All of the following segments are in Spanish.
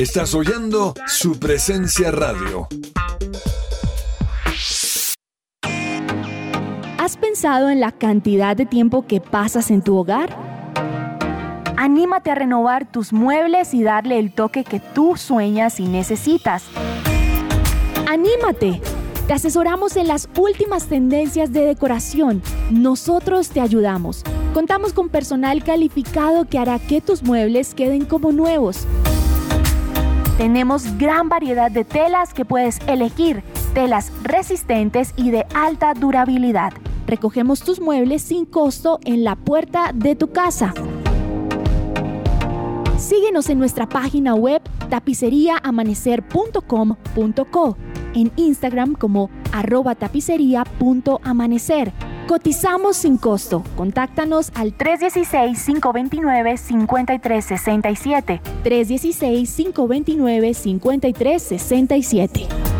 Estás oyendo su presencia radio. ¿Has pensado en la cantidad de tiempo que pasas en tu hogar? Anímate a renovar tus muebles y darle el toque que tú sueñas y necesitas. ¡Anímate! Te asesoramos en las últimas tendencias de decoración. Nosotros te ayudamos. Contamos con personal calificado que hará que tus muebles queden como nuevos. Tenemos gran variedad de telas que puedes elegir, telas resistentes y de alta durabilidad. Recogemos tus muebles sin costo en la puerta de tu casa. Síguenos en nuestra página web tapiceriaamanecer.com.co, en Instagram como arroba tapicería.amanecer. Cotizamos sin costo. Contáctanos al 316-529-5367. 316-529-5367.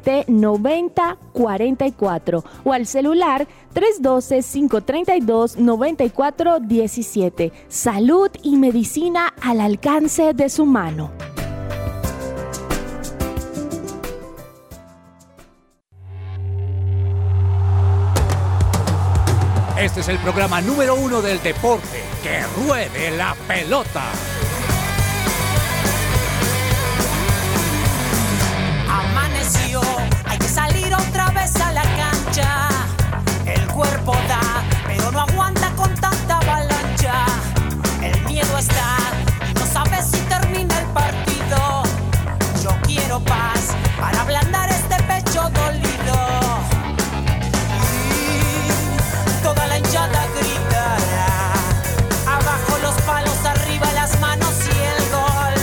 601-337-9044 o al celular 312-532-9417. Salud y medicina al alcance de su mano. Este es el programa número uno del deporte. Que ruede la pelota. Amaneció, cuerpo da, pero no aguanta con tanta avalancha. El miedo está y no sabes si termina el partido. Yo quiero paz para ablandar este pecho dolido. Y toda la hinchada gritará. Abajo los palos, arriba las manos y el gol.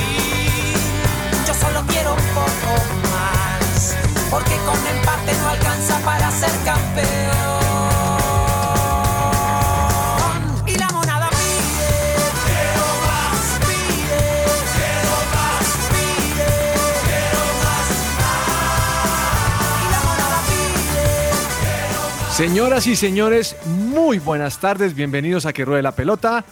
Y yo solo quiero un poco más. Porque con empate para ser campeón. Señoras y señores, muy buenas tardes, bienvenidos a Que Ruede la Pelota.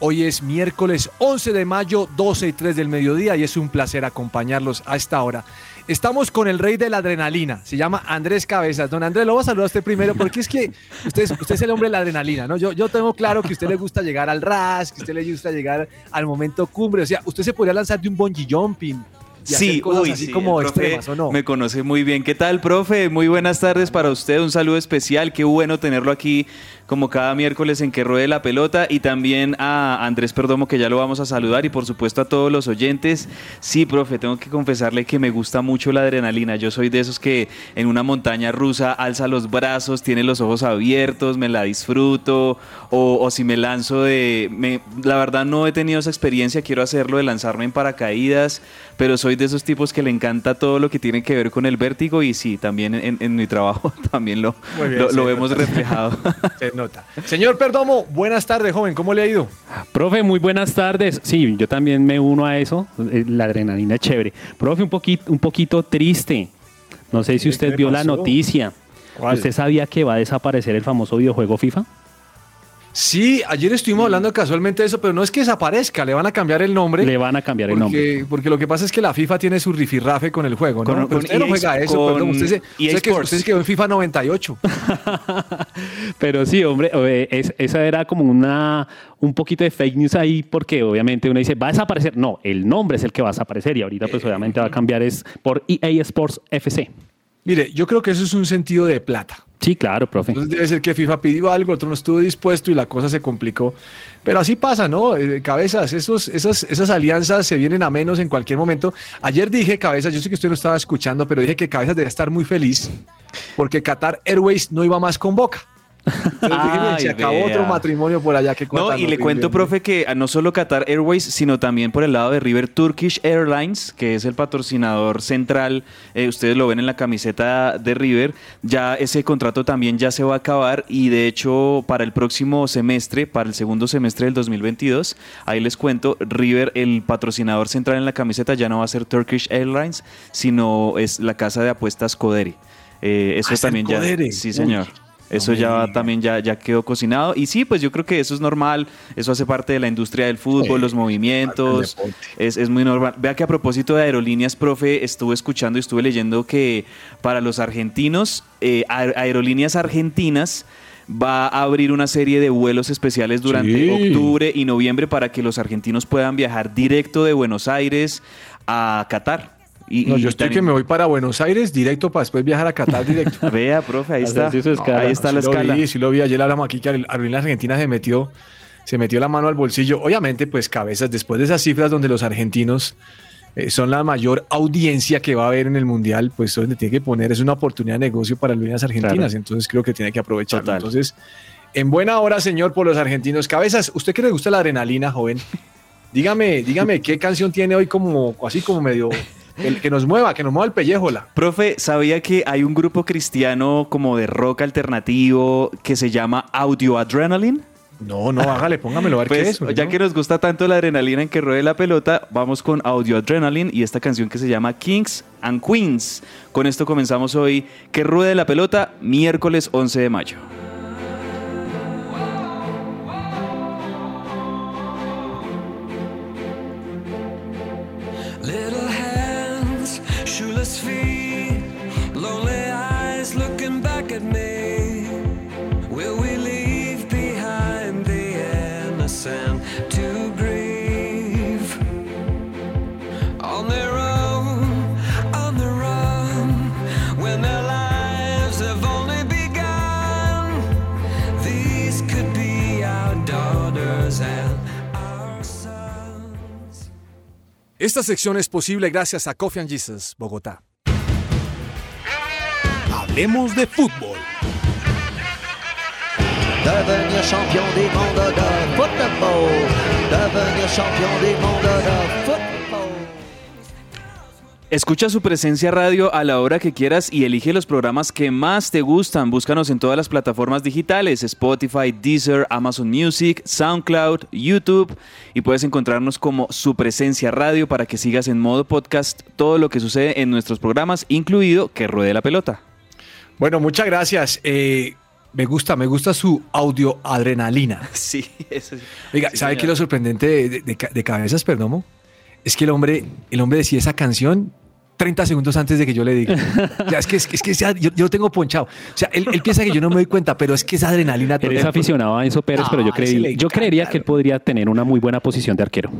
Hoy es miércoles 11 de mayo, 12 y 3 del mediodía y es un placer acompañarlos a esta hora. Estamos con el rey de la adrenalina, se llama Andrés Cabezas. Don Andrés, lo voy a saludar a usted primero porque es que usted, es- usted es el hombre de la adrenalina, ¿no? Yo, yo tengo claro que a usted le gusta llegar al ras, que a usted le gusta llegar al momento cumbre, o sea, usted se podría lanzar de un bungee jumping Sí, hacer cosas uy, así sí, como extremas, ¿o no? Me conoce muy bien. ¿Qué tal, profe? Muy buenas tardes para usted. Un saludo especial. Qué bueno tenerlo aquí como cada miércoles en que ruede la pelota. Y también a Andrés Perdomo que ya lo vamos a saludar. Y por supuesto a todos los oyentes. Sí, profe, tengo que confesarle que me gusta mucho la adrenalina. Yo soy de esos que en una montaña rusa alza los brazos, tiene los ojos abiertos, me la disfruto. O, o si me lanzo de... me- la verdad no he tenido esa experiencia, quiero hacerlo de lanzarme en paracaídas, pero soy de esos tipos que le encanta todo lo que tiene que ver con el vértigo. Y sí, también en, en mi trabajo también lo, bien, lo, sí, lo vemos reflejado. Se nota. Señor Perdomo, buenas tardes, joven, ¿cómo le ha ido? Profe, muy buenas tardes. Sí, yo también me uno a eso. Eh, La adrenalina es chévere. Profe, un poquito, un poquito triste. No sé si ¿Qué usted vio la noticia. ¿Cuál? ¿Usted sabía que va a desaparecer el famoso videojuego FIFA? Sí, ayer estuvimos hablando casualmente de eso, pero no es que desaparezca, le van a cambiar el nombre. Le van a cambiar el nombre. Porque lo que pasa es que la FIFA tiene su rifirrafe con el juego, ¿no? Con- pero con no EA juega eso, con perdón, usted se, usted que, Sports. usted se quedó en FIFA 98. Pero sí, hombre, eh, es- esa era como una un poquito de fake news ahí, porque obviamente uno dice, va a desaparecer. No, el nombre es el que va a desaparecer y ahorita pues obviamente va a cambiar es por EA Sports FC. Mire, yo creo que eso es un sentido de plata. Sí, claro, profe. Entonces debe ser que FIFA pidió algo, otro no estuvo dispuesto y la cosa se complicó. Pero así pasa, ¿no? Eh, cabezas, esos, esas, esas alianzas se vienen a menos en cualquier momento. Ayer dije, Cabezas, yo sé que usted no estaba escuchando, pero dije que Cabezas debe estar muy feliz porque Qatar Airways no iba más con Boca. Entonces dije, "Bien, se acabó vea. otro matrimonio por allá que No, y le cuento, profe, que no solo Qatar Airways, sino también por el lado de River Turkish Airlines, que es el patrocinador central, eh, ustedes lo ven en la camiseta de River, ya ese contrato también ya se va a acabar y de hecho para el próximo semestre, para el segundo semestre del 2022, ahí les cuento, River, el patrocinador central en la camiseta ya no va a ser Turkish Airlines, sino es la casa de apuestas Codere. Eh, eso Ah, también ya... Codere. Sí, Uy. Eso No ya también ya, ya quedó cocinado. Y sí, pues yo creo que eso es normal. Eso hace parte de la industria del fútbol, Sí, los movimientos. Es, es muy normal. Vea que a propósito de aerolíneas, profe, estuve escuchando y estuve leyendo que para los argentinos, eh, aer- aerolíneas argentinas va a abrir una serie de vuelos especiales durante Sí. octubre y noviembre para que los argentinos puedan viajar directo de Buenos Aires a Qatar. Y, No, y yo estoy que me voy para Buenos Aires directo para después viajar a Qatar directo. Vea, profe, ahí está. Ahí está la Sí escala. Vi, sí lo vi, ayer hablamos aquí que Aerolínea Argentina se metió, se metió la mano al bolsillo. Obviamente, pues cabezas, después de esas cifras donde los argentinos eh, son la mayor audiencia que va a haber en el Mundial, pues donde tiene que poner es una oportunidad de negocio para aerolíneas argentinas. Claro. Entonces creo que tiene que aprovecharlo. Total. Entonces, en buena hora, señor, por los argentinos. Cabezas, ¿usted que le gusta la adrenalina, joven? Dígame, dígame qué canción tiene hoy como así como medio el, que nos mueva, que nos mueva el pellejo, la. Profe, ¿sabía que hay un grupo cristiano como de rock alternativo que se llama Audio Adrenaline? No, no, hágale, póngamelo a ver qué Pues, es. ¿no? ya que nos gusta tanto la adrenalina en que ruede la pelota, vamos con Audio Adrenaline y esta canción que se llama Kings and Queens. Con esto comenzamos hoy que ruede la pelota miércoles 11 de mayo. Looking back at me. Will we leave behind the innocent to grieve? On their own, on the run, when their lives have only begun. These could be our daughters and our sons. Esta sección es posible gracias a Coffee and Jesus, Bogotá. Hablemos de fútbol. Devenir champion du monde de football. Devenir champion du monde de football. Escucha su presencia radio a la hora que quieras y elige los programas que más te gustan. Búscanos en todas las plataformas digitales, Spotify, Deezer, Amazon Music, SoundCloud, YouTube y puedes encontrarnos como su presencia radio para que sigas en modo podcast todo lo que sucede en nuestros programas, incluido que ruede la pelota. Bueno, muchas gracias. Eh, me gusta, me gusta su audio adrenalina. Sí, eso Oiga, sí, ¿sabe qué es lo sorprendente de, de- de ca- de Cabezas Perdomo? Es que el hombre, el hombre decía esa canción 30 segundos antes de que yo le diga. O sea, es que, es que, es que yo, tengo ponchado. O sea, él, él piensa que yo no me doy cuenta, pero es que esa adrenalina... Él es total. aficionado a Enzo Pérez, Ah, pero yo, ese creí, yo creería que él podría tener una muy buena posición de arquero.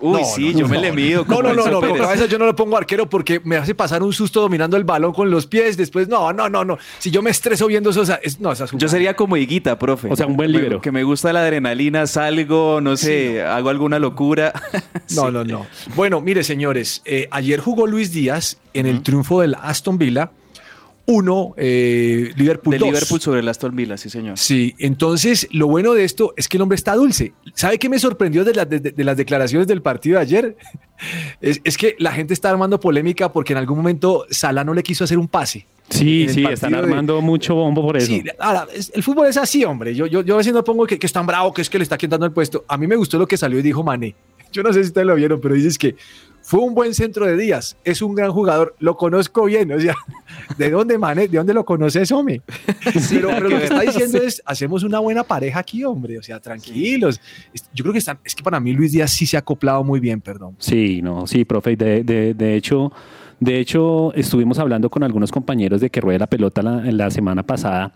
Uy, No, sí, no, yo me no. le mido. No, como no, no, no, con cabeza yo no lo pongo arquero porque me hace pasar un susto dominando el balón con los pies. Después, no, no, no, no. Si yo me estreso viendo eso, o sea, es- no, esas Yo sería como Higuita, profe. O sea, un buen líbero. Que me gusta la adrenalina, salgo, no sé, hago alguna locura. No, Sí. no, no. Bueno, mire, señores, eh, ayer jugó Luis Díaz en el triunfo del Aston Villa. Uno, eh, Liverpool De. Liverpool sobre el Aston Villa, sí, señor. Sí, entonces lo bueno de esto es que el hombre está dulce. ¿Sabe qué me sorprendió de, la- de- de las declaraciones del partido de ayer? Es, es que la gente está armando polémica porque en algún momento Salah no le quiso hacer un pase. Sí, sí, están de- armando mucho bombo por eso. Sí, ahora, es- el fútbol es así, hombre. Yo, yo, yo a veces no pongo que, que es tan bravo, que es que le está quitando el puesto. A mí me gustó lo que salió y dijo Mané. Yo no sé si ustedes lo vieron, pero dices que fue un buen centro de Díaz, es un gran jugador, lo conozco bien, o sea, ¿de dónde, mane ¿de dónde lo conoces, hombre? pero, pero lo que está diciendo es, hacemos una buena pareja aquí, hombre, o sea, tranquilos. Yo creo que están, es que para mí Luis Díaz sí se ha acoplado muy bien, perdón. Sí, no, sí, profe. De, de, de hecho, de hecho, estuvimos hablando con algunos compañeros de que ruede la pelota la, la semana pasada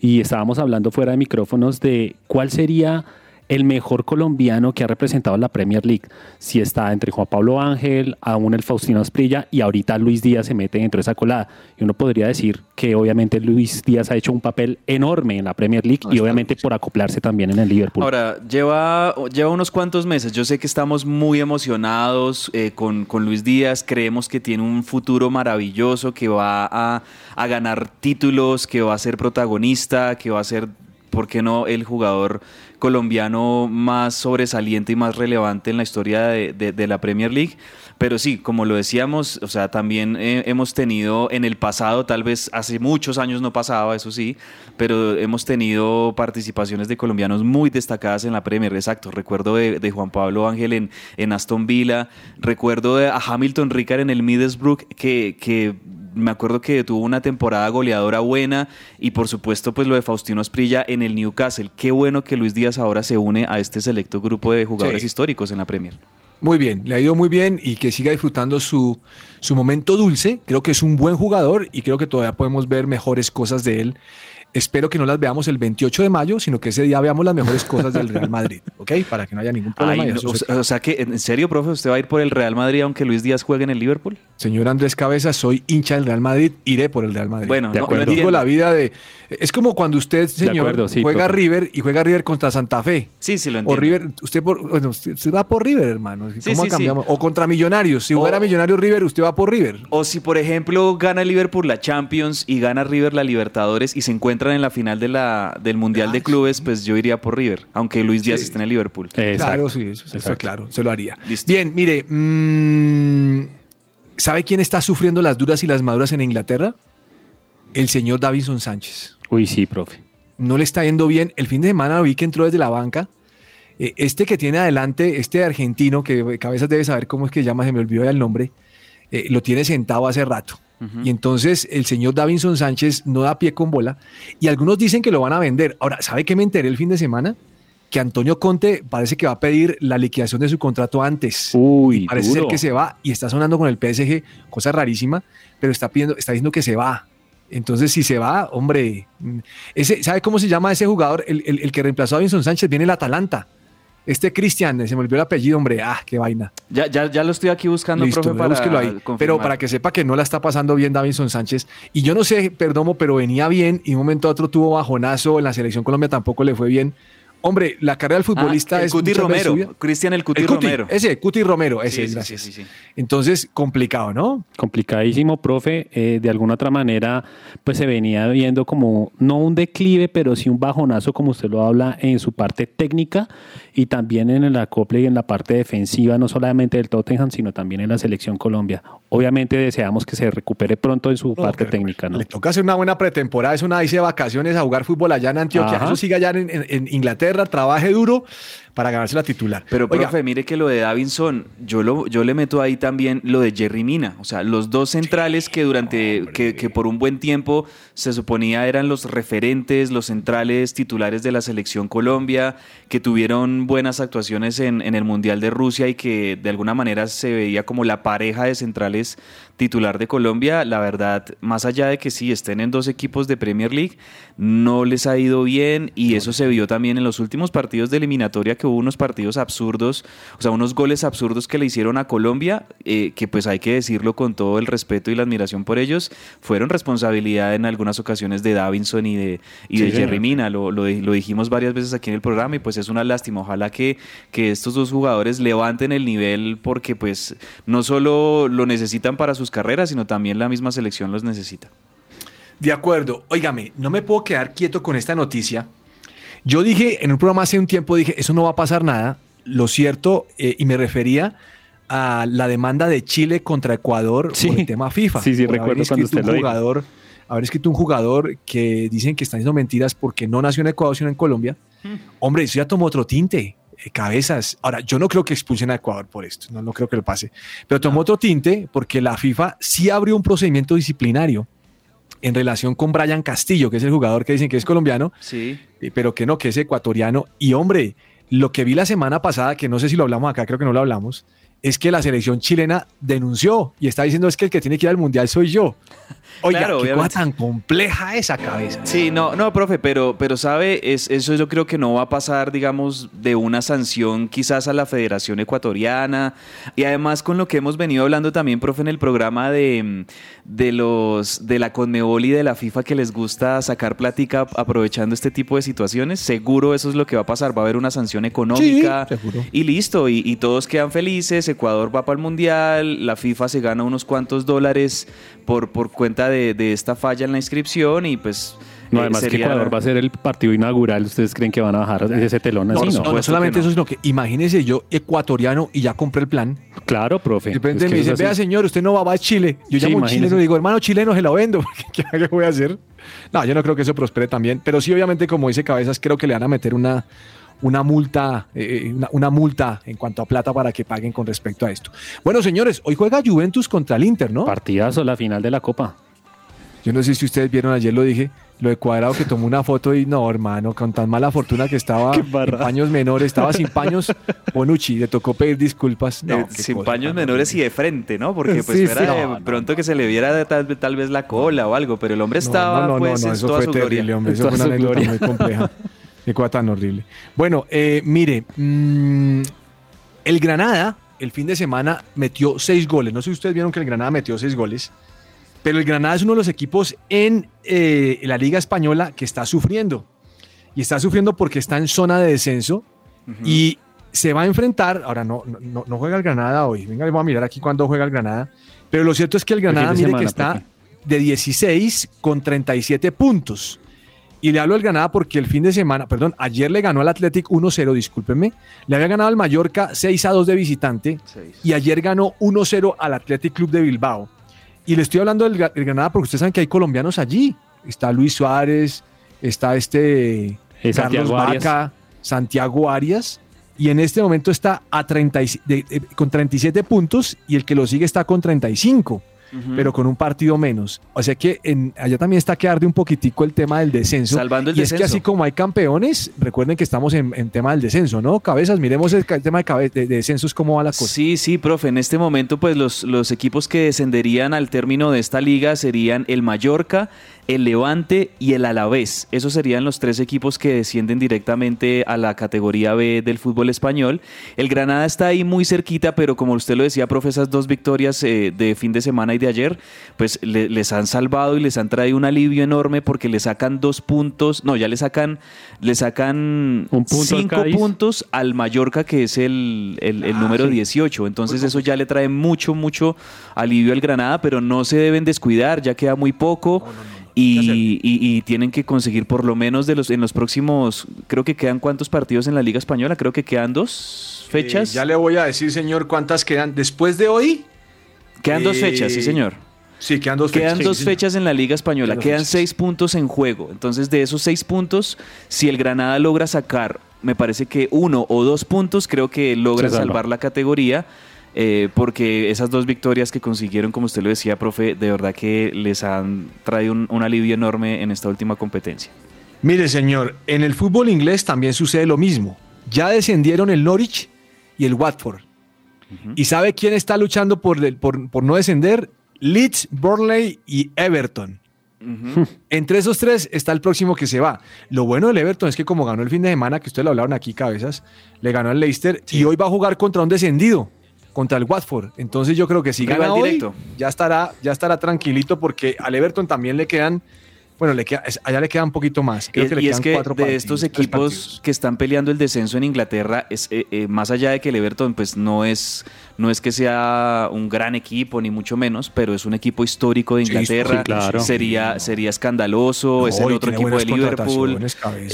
y estábamos hablando fuera de micrófonos de cuál sería el mejor colombiano que ha representado la Premier League. Si está entre Juan Pablo Ángel, aún el Faustino Asprilla y ahorita Luis Díaz se mete dentro de esa colada. Y uno podría decir que obviamente Luis Díaz ha hecho un papel enorme en la Premier League y obviamente por acoplarse también en el Liverpool. Ahora, lleva, lleva unos cuantos meses. Yo sé que estamos muy emocionados eh, con, con Luis Díaz. Creemos que tiene un futuro maravilloso, que va a, a ganar títulos, que va a ser protagonista, que va a ser, ¿por qué no?, el jugador colombiano más sobresaliente y más relevante en la historia de, de- la Premier League. Pero sí, como lo decíamos, o sea, también eh, hemos tenido en el pasado, tal vez hace muchos años no pasaba, eso sí, pero hemos tenido participaciones de colombianos muy destacadas en la Premier, exacto. Recuerdo de, de Juan Pablo Ángel en, en Aston Villa, recuerdo de, a Hamilton Ricard en el Middlesbrough, que, que me acuerdo que tuvo una temporada goleadora buena y por supuesto pues lo de Faustino Asprilla en el Newcastle. Qué bueno que Luis Díaz ahora se une a este selecto grupo de jugadores Sí. históricos en la Premier. Muy bien, le ha ido muy bien y que siga disfrutando su, su momento dulce. Creo que es un buen jugador y creo que todavía podemos ver mejores cosas de él. Espero que no las veamos el 28 de mayo, sino que ese día veamos las mejores cosas del Real Madrid, ¿ok? Para que no haya ningún problema. Ay, no, eso o, se- sea, o sea que, ¿en serio, profe, usted va a ir por el Real Madrid aunque Luis Díaz juegue en el Liverpool? Señor Andrés Cabeza, soy hincha del Real Madrid, iré por el Real Madrid. Bueno, De no, acuerdo. entiendo. la vida de... Es como cuando usted, señor, acuerdo, sí, juega profe. River y juega River contra Santa Fe. Sí, sí, lo O entiendo. River, usted, por, bueno, usted, va por River, hermano. ¿Cómo Sí, sí, cambiamos? sí. O contra Millonarios. Si O- jugara Millonarios River, usted va por River. O si, por ejemplo, gana el Liverpool la Champions y gana River la Libertadores y se encuentran en la final de la, del Mundial de Clubes, pues yo iría por River, aunque Luis Díaz Sí. esté en el Liverpool. Exacto. Claro, sí, eso, eso Exacto. claro, se lo haría. Listo. Bien, mire, mm, ¿sabe quién está sufriendo las duras y las maduras en Inglaterra? El señor Davinson Sánchez. Uy, sí, profe. No le está yendo bien. El fin de semana vi que entró desde la banca. Eh, Este que tiene adelante, este argentino, que Cabezas debe saber cómo es que se llama, se me olvidó ya el nombre, eh, lo tiene sentado hace rato. Y entonces el señor Davinson Sánchez no da pie con bola y algunos dicen que lo van a vender. Ahora, ¿sabe qué me enteré el fin de semana? Que Antonio Conte parece que va a pedir la liquidación de su contrato antes. Uy, Y parece duro. ser que se va y está sonando con el PSG, cosa rarísima, pero está pidiendo, está diciendo que se va. Entonces, si se va, hombre, mm, ese, ¿sabe cómo se llama ese jugador? El, el- el que reemplazó a Vinson Sánchez viene el Atalanta. Este Cristian, se me olvidó el apellido, hombre. Ah, qué vaina. Ya, ya, ya lo estoy aquí buscando, Listo, profe, ya para búsquelo ahí. confirmar. Pero para que sepa que no la está pasando bien Davinson Sánchez. Y yo no sé, perdomo, pero venía bien y un momento a otro tuvo bajonazo. En la selección Colombia tampoco le fue bien. Hombre, la carrera del futbolista Ah, el es Cuti Romero. Cristian el Cuti El Cuti, Romero. Ese, Cuti Romero, ese Sí, gracias. sí, sí, sí. Entonces, complicado, ¿no? Complicadísimo, profe. Eh, de alguna otra manera, pues se venía viendo como, no un declive, pero sí un bajonazo, como usted lo habla, en su parte técnica y también en el acople y en la parte defensiva, no solamente del Tottenham, sino también en la selección Colombia. Obviamente deseamos que se recupere pronto en su No, parte técnica, ¿no? Le toca hacer una buena pretemporada, es una irse de vacaciones a jugar fútbol allá en Antioquia. Ajá. Eso siga allá en, en- en Inglaterra, trabaje duro para ganarse la titular. Pero, Oiga, profe, mire que lo de Davinson, yo, lo, yo le meto ahí también lo de Jerry Mina. O sea, los dos centrales que durante, que, que por un buen tiempo se suponía eran los referentes, los centrales titulares de la selección Colombia, que tuvieron buenas actuaciones en, en el Mundial de Rusia y que de alguna manera se veía como la pareja de centrales titular de Colombia. La verdad, más allá de que sí estén en dos equipos de Premier League, no les ha ido bien y eso se vio también en los últimos partidos de eliminatoria que hubo unos partidos absurdos, o sea, unos goles absurdos que le hicieron a Colombia, eh, que pues hay que decirlo con todo el respeto y la admiración por ellos, fueron responsabilidad en algunas ocasiones de Davinson y de, y Sí, de. Jerry Mina, lo, lo, lo dijimos varias veces aquí en el programa y pues es una lástima, ojalá que, que estos dos jugadores levanten el nivel porque pues no solo lo necesitan para sus carreras, sino también la misma selección los necesita. De acuerdo. Óigame, no me puedo quedar quieto con esta noticia. Yo dije en un programa hace un tiempo, dije, eso no va a pasar nada. Lo cierto, eh, y me refería a la demanda de Chile contra Ecuador Sí. por el tema FIFA. Sí, sí, recuerdo cuando usted un lo dijo. jugador, haber escrito un jugador que dicen que están diciendo mentiras porque no nació en Ecuador, sino en Colombia. Hmm. Hombre, eso ya tomó otro tinte. Eh, cabezas. Ahora, yo no creo que expulsen a Ecuador por esto, no, no creo que lo pase. Pero tomó otro tinte porque la FIFA sí abrió un procedimiento disciplinario en relación con Brian Castillo, que es el jugador que dicen que es colombiano, Sí. eh, pero que no, que es ecuatoriano. Y hombre, lo que vi la semana pasada, que no sé si lo hablamos acá, creo que no lo hablamos, es que la selección chilena denunció y está diciendo es que el que tiene que ir al mundial soy yo. Oiga, Claro, qué cosa tan compleja esa cabeza. Sí, no, no, profe, pero, pero sabe, es, eso yo creo que no va a pasar, digamos, de una sanción quizás a la Federación Ecuatoriana. Y además con lo que hemos venido hablando también, profe, en el programa de, de los de la Conmebol y de la FIFA que les gusta sacar plática aprovechando este tipo de situaciones, seguro eso es lo que va a pasar. Va a haber una sanción económica. Sí, seguro. Y listo, y, y todos quedan felices, Ecuador va para el Mundial, la FIFA se gana unos cuantos dólares por, por cuenta de, de esta falla en la inscripción y pues... No, eh, además que Ecuador va a ser el partido inaugural. ¿Ustedes creen que van a bajar ese telón No, así? no, No, no, solamente no. eso, sino que imagínese yo ecuatoriano y ya compré el plan. Claro, profe. De repente me dicen, vea señor, usted no va, va a Chile. Yo Sí, llamo a un chileno y digo, hermano chileno, se lo vendo. porque ¿Qué, qué voy a hacer? No, yo no creo que eso prospere también. Pero sí, obviamente, como dice Cabezas, creo que le van a meter una, una multa, eh, una, una multa en cuanto a plata para que paguen con respecto a esto. Bueno, señores, hoy juega Juventus contra el Inter, ¿no? Partidazo, la final de la Copa. Yo no sé si ustedes vieron, ayer lo dije, lo de Cuadrado que tomó una foto y no, hermano, con tan mala fortuna que estaba en paños menores, estaba sin paños, Bonucci, le tocó pedir disculpas. No, Eh, sin cosa paños menores y de frente, ¿no? Porque pues Sí, fuera sí. de No, no, pronto que se le viera tal, tal vez la cola o algo, pero el hombre estaba no, no, pues no, no, en eso toda fue su terrible, gloria. hombre. Eso fue una anécdota gloria. muy compleja. Qué cosa tan horrible. Bueno, eh, mire, mm, el Granada el fin de semana metió seis goles. No sé si ustedes vieron que el Granada metió seis goles, pero el Granada es uno de los equipos en eh, la Liga Española que está sufriendo. Y está sufriendo porque está en zona de descenso y se va a enfrentar. Ahora no, no- no, juega el Granada hoy. Venga, vamos a mirar aquí cuándo juega el Granada. Pero lo cierto es que el Granada, de mire semana, que está de 16 con 37 puntos. Y le hablo del Granada porque el fin de semana, perdón, ayer le ganó al Athletic 1-0, discúlpenme. Le había ganado al Mallorca 6-2 de visitante Seis. y ayer ganó 1-0 al Athletic Club de Bilbao. Y le estoy hablando del, del Granada porque ustedes saben que hay colombianos allí. Está Luis Suárez, está este Eh, Carlos Santiago Arias. Vaca, Santiago Arias. Y en este momento está a 30 y- de- de- con 37 puntos y el que lo sigue está con 35 Pero con un partido menos. O sea que en, allá también está que arde un poquitico el tema del descenso. Salvando el y es que así como hay campeones, recuerden que estamos en, en tema del descenso, ¿no? Cabezas, miremos el, tema de, cabe- de- de descensos, cómo va la cosa. Sí, sí, profe. En este momento, pues los, los equipos que descenderían al término de esta liga serían el Mallorca, el Levante y el Alavés. Esos serían los tres equipos que descienden directamente a la categoría B del fútbol español. El Granada está ahí muy cerquita, pero como usted lo decía, profe, esas dos victorias eh, de fin de semana y de ayer, pues le- les han salvado y les han traído un alivio enorme porque le sacan dos puntos, no, ya le sacan, le sacan Un punto al cinco puntos al Mallorca, que es el, el- el Ah, número sí. 18. Entonces eso ya le trae mucho, mucho alivio al Granada, pero no se deben descuidar, ya queda muy poco. Y, y- y tienen que conseguir por lo menos de los en los próximos, creo que quedan cuántos partidos en la Liga Española, creo que quedan dos fechas. Eh, ya le voy a decir, señor, cuántas quedan después de hoy. Quedan dos eh, fechas, sí señor. Sí, quedan dos Quedan fechas. dos Sí, fechas en la Liga Española, Quedan fechas. seis puntos en juego. Entonces, de esos seis puntos, si el Granada logra sacar, me parece que uno o dos puntos, creo que logra salva. salvar la categoría. Eh, porque esas dos victorias que consiguieron, como usted lo decía, profe, de verdad que les han traído un, un alivio enorme en esta última competencia. Mire, señor, en el fútbol inglés también sucede lo mismo. Ya descendieron el Norwich y el Watford. ¿Y sabe quién está luchando por, el- por, por no descender? Leeds, Burnley y Everton. Entre esos tres está el próximo que se va. Lo bueno del Everton es que como ganó el fin de semana, que ustedes lo hablaron aquí, cabezas, le ganó al Leicester y hoy va a jugar contra un descendido, contra el Watford. Entonces yo creo que si gana hoy, directo. ya estará, ya estará tranquilito porque al Everton también le quedan, bueno, le queda, es- allá le queda un poquito más. Creo Eh, le y es que cuatro de partidos, estos equipos partidos. que están peleando el descenso en Inglaterra, es, eh, eh, más allá de que el Everton pues no es, no es que sea un gran equipo ni mucho menos, pero es un equipo histórico de Inglaterra. sí, claro. Sería, sería escandaloso, No, es el y otro equipo de Liverpool.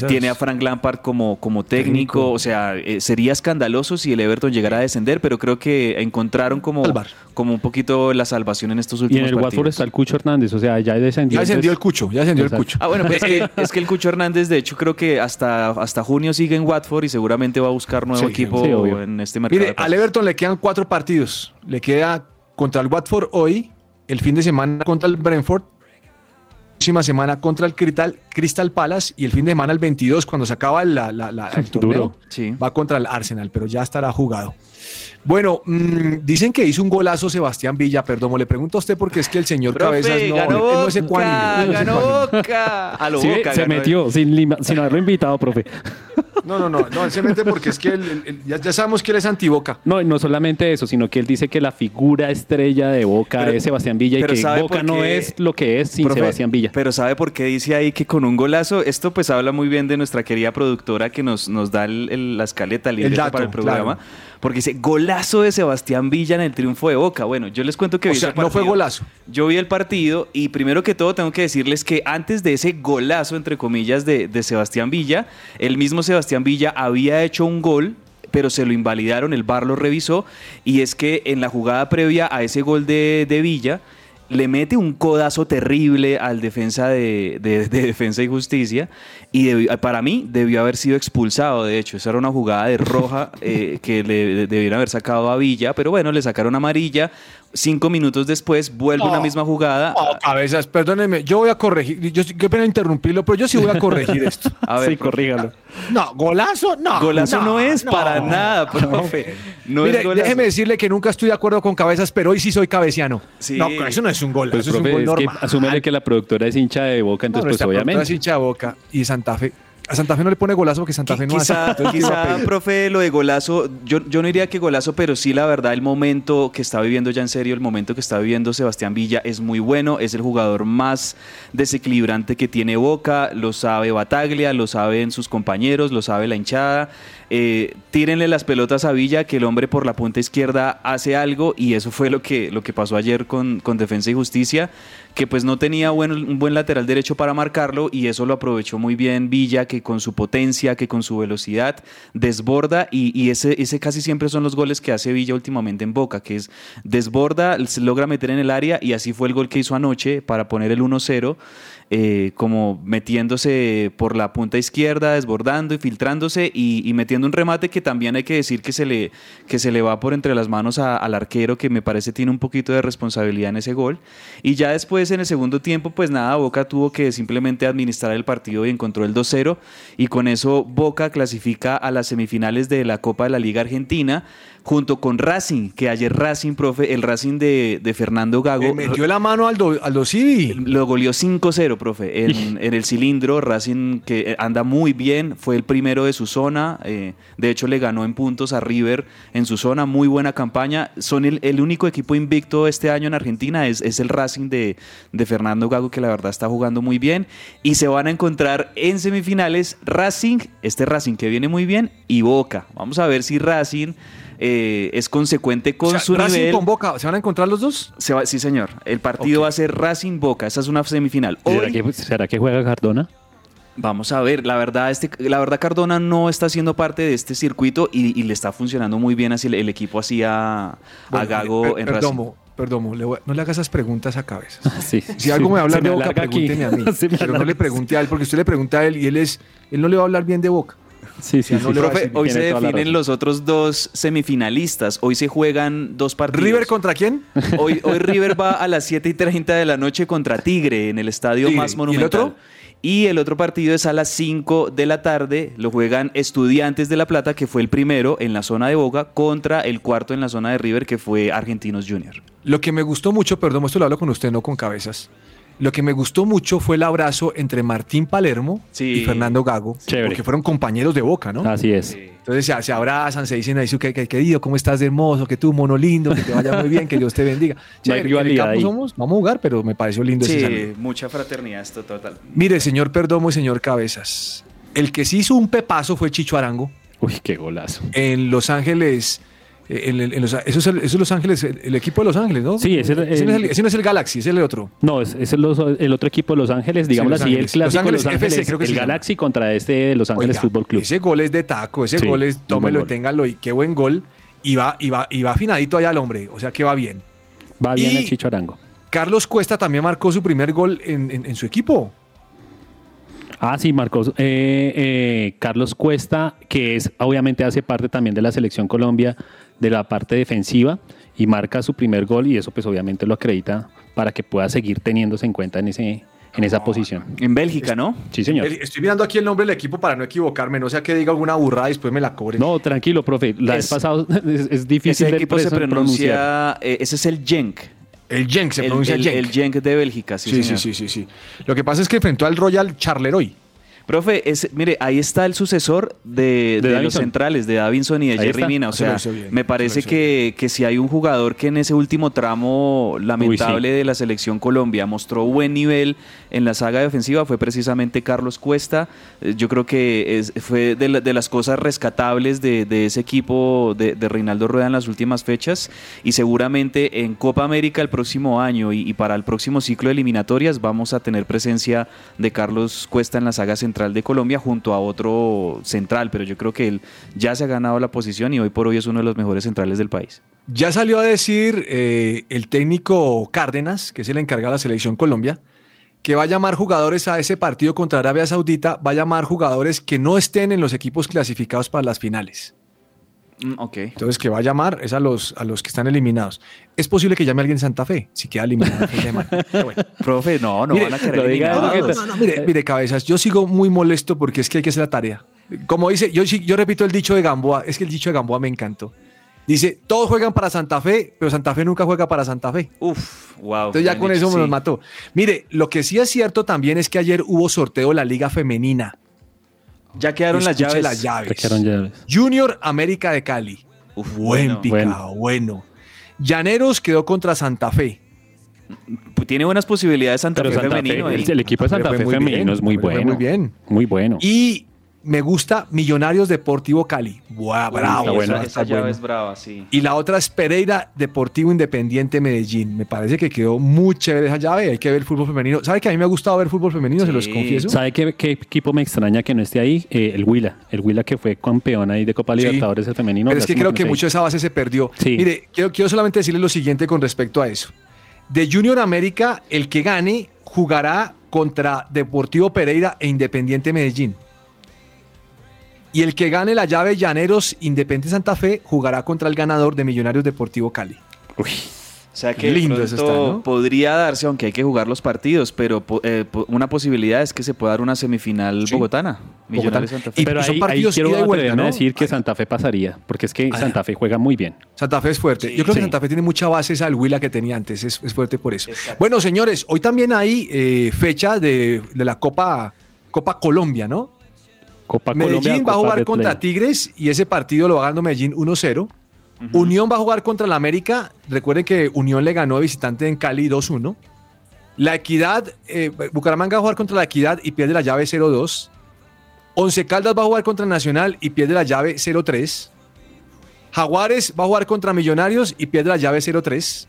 Tiene a Frank Lampard como, como técnico, Técnico. o sea, eh, sería escandaloso si el Everton llegara a descender, pero creo que encontraron como, Salvar. como un poquito la salvación en estos Y últimos en el Watford partidos. está el Cucho Hernández, o sea, ya descendió. Ya descendió el Cucho, ya descendió vendió el Exacto. Cucho. Ah, bueno, pues es que, es que el Cucho Hernández, de hecho, creo que hasta, hasta junio sigue en Watford y seguramente va a buscar nuevo Sí, equipo sí, en este mercado. Mire, al Everton le quedan cuatro partidos. Le queda contra el Watford hoy, el fin de semana contra el Brentford, próxima semana contra el Crystal, Crystal Palace y el fin de semana el 22, cuando se acaba la- la- la- el torneo. Sí. va contra el Arsenal, pero ya estará jugado. Bueno, mm, dicen que hizo un golazo Sebastián Villa, perdón, le pregunto a usted porque es que el señor Profe, Cabezas no, ganó no es Boca, ecuánime, no es ganó ecuánime. Boca. A lo Sí, Boca se ganó metió sin, lima- sin haberlo invitado, profe. No, no, no, no, él se mete porque es que él- él- él- ya, ya sabemos que él es antiboca. No, y no solamente eso, sino que él dice que la figura estrella de Boca Pero- es Sebastián Villa y que ¿sabe Boca no es lo que es sin Profe, Sebastián Villa. Pero ¿sabe por qué dice ahí que con un golazo? Esto pues habla muy bien de nuestra querida productora que nos, nos da el- el- la escaleta, dato, para el programa. claro. Porque dice, golazo de Sebastián Villa en el triunfo de Boca. Bueno, yo les cuento que O vi sea, ese no fue golazo. Yo vi el partido y primero que todo tengo que decirles que antes de ese golazo, entre comillas, de, de Sebastián Villa, el mismo Sebastián Villa había hecho un gol pero se lo invalidaron, el VAR lo revisó y es que en la jugada previa a ese gol de, de Villa le mete un codazo terrible al defensa de, de- de Defensa y Justicia y debió- para mí debió haber sido expulsado, de hecho, esa era una jugada de roja eh, que le debieron haber sacado a Villa, pero bueno, le sacaron amarilla, cinco minutos después vuelve una misma jugada. No, cabezas, perdóneme, yo voy a corregir, yo qué pena interrumpirlo, pero yo sí voy a corregir esto. A ver, sí, profe. corrígalo. No, golazo, no. Golazo no, es para nada, profe. No Mire, es golazo. déjeme decirle que nunca estoy de acuerdo con cabezas, pero hoy sí soy cabeciano. Sí. No, eso no es un gol, Pues, eso es un gol es que normal. asúmele que la productora es hincha de Boca, No, entonces pues productora es obviamente. hincha de Boca y Santa Fe. A Santa Fe no le pone golazo porque Santa Fe no hace. Quizá, Entonces, ¿qué iba a quizá, profe, lo de golazo, yo, yo no diría que golazo, pero sí la verdad el momento que está viviendo ya en serio, el momento que está viviendo Sebastián Villa es muy bueno, es el jugador más desequilibrante que tiene Boca, lo sabe Bataglia, lo saben sus compañeros, lo sabe la hinchada. Eh, tírenle las pelotas a Villa, que el hombre por la punta izquierda hace algo y eso fue lo que, lo que pasó ayer con, con Defensa y Justicia, que pues no tenía buen- un buen lateral derecho para marcarlo y eso lo aprovechó muy bien Villa, que con su potencia, que con su velocidad desborda y, ese, ese casi siempre son los goles que hace Villa últimamente en Boca, que es desborda, se logra meter en el área y así fue el gol que hizo anoche para poner el 1-0. Eh, como metiéndose por la punta izquierda, desbordando y filtrándose y, y metiendo un remate que también hay que decir que se le, que se le va por entre las manos a- al arquero, que me parece tiene un poquito de responsabilidad en ese gol. Y ya después en el segundo tiempo, pues nada, Boca tuvo que simplemente administrar el partido y encontró el 2-0 y con eso Boca clasifica a las semifinales de la Copa de la Liga Argentina junto con Racing, que ayer Racing, profe, el Racing de, de Fernando Gago Le metió la mano al Aldo, Aldo Civi. lo goleó 5-0, profe, en, en el cilindro. Racing que anda muy bien, fue el primero de su zona. eh, de hecho, le ganó en puntos a River en su zona. Muy buena campaña. Son el, el único equipo invicto este año en Argentina. Es, es el Racing de, de Fernando Gago, que la verdad está jugando muy bien. Y se van a encontrar en semifinales Racing, este Racing que viene muy bien, y Boca. Vamos a ver si Racing. Eh, es consecuente con O sea, su Racing nivel. con Boca, ¿se van a encontrar los dos? Se va- sí, señor. El partido va a ser Racing Boca. Esa es una semifinal. ¿Será que, será que juega Cardona? vamos a ver. La verdad, este, la verdad, Cardona no está siendo parte de este circuito y, y le está funcionando muy bien así el, el equipo así a, Gago per- en Perdomo, perdomo, le voy- no le hagas esas preguntas a cabezas. Sí. Si algo me habla de Boca, aquí. pregúnteme a mí. Pero no le pregunte a él, porque usted le pregunta a él y él es, él no le va a hablar bien de Boca. Sí, sí, sí. no Profe, hoy se definen los otros dos semifinalistas. Hoy se juegan dos partidos. ¿River contra quién? Hoy, hoy River va a las 7 y 30 de la noche contra Tigre en el estadio Tigre. más ¿Y el monumental. otro? Y el otro partido es a las 5 de la tarde. Lo juegan Estudiantes de La Plata, que fue el primero en la zona de Boca, contra el cuarto en la zona de River, que fue Argentinos Junior. Lo que me gustó mucho, perdón, esto lo hablo con usted, no con cabezas. Lo que me gustó mucho fue el abrazo entre Martín Palermo Sí. y Fernando Gago, Chévere. porque fueron compañeros de Boca, ¿no? Así es. Entonces se, se abrazan, se dicen ahí, su que, que- querido, ¿cómo estás de hermoso? Que tú, mono lindo, que te vaya muy bien, que Dios te bendiga. Chévere, en el rivalidad campo ahí. somos, vamos a jugar, pero me pareció lindo ese. Sí, mucha fraternidad esto total. Mire, señor Perdomo y señor Cabezas, el que sí hizo un pepazo fue Chicho Arango Uy, qué golazo. en Los Ángeles. En el- en los- eso, es el, eso es Los Ángeles, el, el equipo de Los Ángeles, ¿no? Sí, ese- ese, no es el, el- ese no es el Galaxy, ese es el otro. No, es, es el, los- el otro equipo de Los Ángeles, digamos Los así, Ángeles. el clásico Los de Los Ángeles Ángeles, FC, creo que el. Galaxy contra este de Los Ángeles Oiga, Fútbol Club. Ese gol es de taco, ese Sí, gol es, tómelo gol. téngalo y qué buen gol. Y va, y va, y va afinadito allá al hombre, o sea que va bien. Va bien Y- el Chicho Arango. Carlos Cuesta también marcó su primer gol en, en- en su equipo. Ah, sí, Marcos. Eh, eh, Carlos Cuesta, que es obviamente hace parte también de la selección Colombia, de la parte defensiva, y marca su primer gol, y eso pues obviamente lo acredita para que pueda seguir teniéndose en cuenta en, ese, en esa posición. En Bélgica, ¿no? Sí, señor. Estoy mirando aquí el nombre del equipo para no equivocarme, no sea que diga alguna burrada y después me la cobren. No, tranquilo, profe. La vez Es- pasado es, es difícil Ese de equipo se pronunciar. pronuncia, eh, ese es el Genk. El Genk se El- pronuncia el, Genk. el Genk de Bélgica, sí, Sí, sí, sí, sí, sí. Lo que pasa es que enfrentó al Royal Charleroi. Profe, es, mire, ahí está el sucesor de, De de los centrales, de Davinson y de Ahí Jerry está. Mina. O sea, bien, me parece que, que si hay un jugador que en ese último tramo lamentable de la selección Colombia mostró buen nivel en la saga defensiva fue precisamente Carlos Cuesta. Eh, Yo creo que es- fue de, la- de las cosas rescatables de, de ese equipo de, de Reinaldo Rueda en las últimas fechas y seguramente en Copa América el próximo año y, y para el próximo ciclo de eliminatorias vamos a tener presencia de Carlos Cuesta en la saga central de Colombia junto a otro central, pero yo creo que él ya se ha ganado la posición y hoy por hoy es uno de los mejores centrales del país. Ya salió a decir eh, el técnico Cárdenas, que es el encargado de la selección Colombia, que va a llamar jugadores a ese partido contra Arabia Saudita, va a llamar jugadores que no estén en los equipos clasificados para las finales. Mm, ok. Entonces, que va a llamar es a los, a los que están eliminados. Es posible que llame a alguien de Santa Fe, si queda eliminado. el bueno. Profe, no, no Mire, van a diga eliminados. No, no, no, mire, mire, cabezas, yo sigo muy molesto porque es que hay que hacer la tarea. Como dice, yo, sí- yo repito el dicho de Gamboa, es que el dicho de Gamboa me encantó. Dice, todos juegan para Santa Fe, pero Santa Fe nunca juega para Santa Fe. Uf, wow. Entonces ya con eso me los mató. Mire, lo que sí es cierto también es que ayer hubo sorteo de la Liga Femenina. Ya quedaron las llaves. las llaves. Te quedaron llaves. Junior América de Cali. Uf, Buen bueno. picado, bueno. Llaneros quedó contra Santa Fe. Tiene buenas posibilidades Santa Pero Fe Santa Fe, femenino. el, ahí. el equipo de Santa Fe femenino bien, es muy bueno. muy bien. Muy bueno. Y me gusta Millonarios Deportivo Cali. Buah, bravo. bueno. Esa, está esa llave bueno. es brava, sí. Y la otra es Pereira Deportivo Independiente Medellín. Me parece que quedó muy chévere esa llave. Hay que ver fútbol femenino. ¿Sabe que a mí me ha gustado ver fútbol femenino? Se los Sí. confieso. ¿Sabe qué, qué equipo me extraña que no esté ahí? Eh, el Huila. El Huila que fue campeón ahí de Copa Sí. Libertadores, el femenino. Pero es que creo que mucho esté esa base se perdió. Sí. Mire, quiero, quiero solamente decirle lo siguiente con respecto a eso. De Junior América, el que gane jugará contra Deportivo Pereira e Independiente Medellín. Y el que gane la llave Llaneros Independiente Santa Fe jugará contra el ganador de Millonarios Deportivo Cali. O sea que Lindo eso está, ¿no? podría darse, aunque hay que jugar los partidos, pero eh, una posibilidad es que se pueda dar una semifinal Sí. bogotana. Millonarios Bogotá. Santa Fe. Y- Pero son ahí, ahí partidos quiero vuelta, a ¿no? decir que Ay. Santa Fe pasaría, porque es que Ay. Santa Fe juega muy bien. Santa Fe es fuerte. Yo creo que Sí. Santa Fe tiene mucha base esa del Huila que tenía antes. Es, es fuerte por eso. Bueno, señores, hoy también hay eh, fecha de, de la Copa, Copa Colombia, ¿no? Copa Medellín Colombia, va a jugar contra Play. Tigres y ese partido lo va ganando Medellín 1-0. Unión va a jugar contra la América. Recuerden que Unión le ganó de visitante en Cali 2-1. La Equidad, eh, Bucaramanga va a jugar contra la Equidad y pierde la llave 0-2. Once Caldas va a jugar contra Nacional y pierde la llave 0-3. Jaguares va a jugar contra Millonarios y pierde la llave 0-3.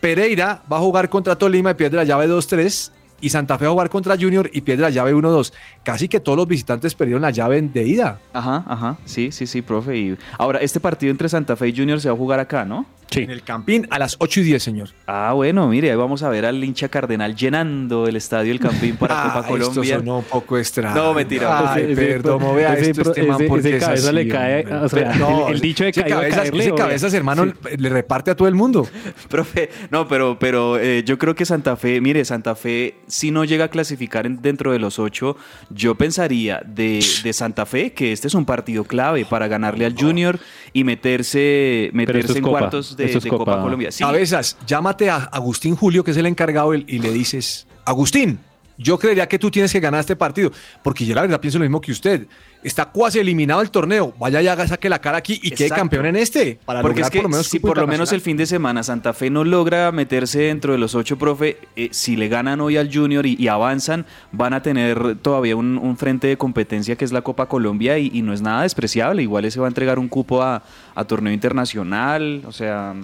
Pereira va a jugar contra Tolima y pierde la llave 2-3. Y Santa Fe a jugar contra Junior y pierde la llave 1-2. Casi que todos los visitantes perdieron la llave de ida. Ajá, ajá. Sí, sí, sí, profe. Y ahora, este partido entre Santa Fe y Junior se va a jugar acá, ¿no? Sí. En el Campín a las 8 y 10, señor. Ah, bueno, mire, ahí vamos a ver al hincha cardenal llenando el estadio El Campín para Ah, Copa Colombia. Esto sonó un poco extraño. No, mentira. Ay, Ese- ese- perdón, vea ese esto este man ese- porque ese es cabeza así, le cae, o sea, No, el- el dicho de ese caído, cabezas, caerle, ese cabezas, hermano, le reparte a todo el mundo. Profe, no, pero, pero eh, yo creo que Santa Fe, mire, Santa Fe, si no llega a clasificar en- dentro de los ocho, yo pensaría de, de Santa Fe que este es un partido clave para ganarle al Junior y meterse, meterse es en Copa, cuartos de, esto es de Copa. Copa. Colombia. Sí, Cabezas, llámate a Agustín Julio, que es el encargado, y y le dices, Agustín, yo creería que tú tienes que ganar este partido, porque yo la verdad pienso lo mismo que usted. Está cuasi eliminado el torneo. Vaya y haga, saque la cara aquí y quede campeón en este. Para Porque es que por lo menos si por lo menos el fin de semana Santa Fe no logra meterse dentro de los ocho, profe, eh, si le ganan hoy al Junior y, y avanzan, van a tener todavía un, un frente de competencia que es la Copa Colombia y, y no es nada despreciable. Igual ese va a entregar un cupo a, a torneo internacional. O sea,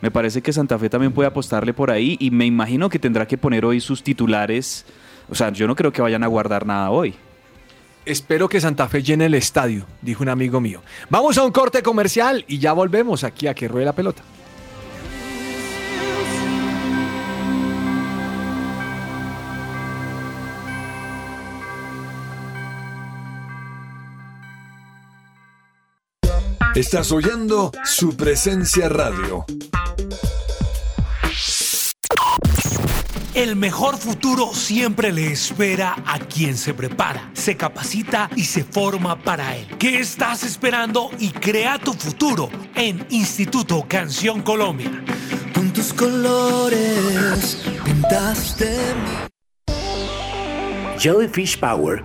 me parece que Santa Fe también puede apostarle por ahí y me imagino que tendrá que poner hoy sus titulares. O sea, yo no creo que vayan a guardar nada hoy. Espero que Santa Fe llene el estadio, dijo un amigo mío. Vamos a un corte comercial y ya volvemos aquí a que ruede la pelota. Estás oyendo su presencia radio. El mejor futuro siempre le espera a quien se prepara, se capacita y se forma para él. ¿Qué estás esperando y crea tu futuro en Instituto Canción Colombia? Con tus colores pintaste Jellyfish Power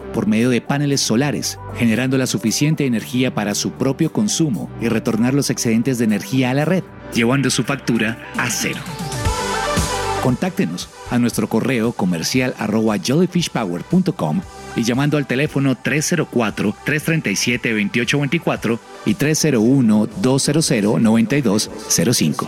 por medio de paneles solares, generando la suficiente energía para su propio consumo y retornar los excedentes de energía a la red, llevando su factura a cero. Contáctenos a nuestro correo comercial arroba jellyfishpower.com y llamando al teléfono 304-337-2824 y 301-200-9205.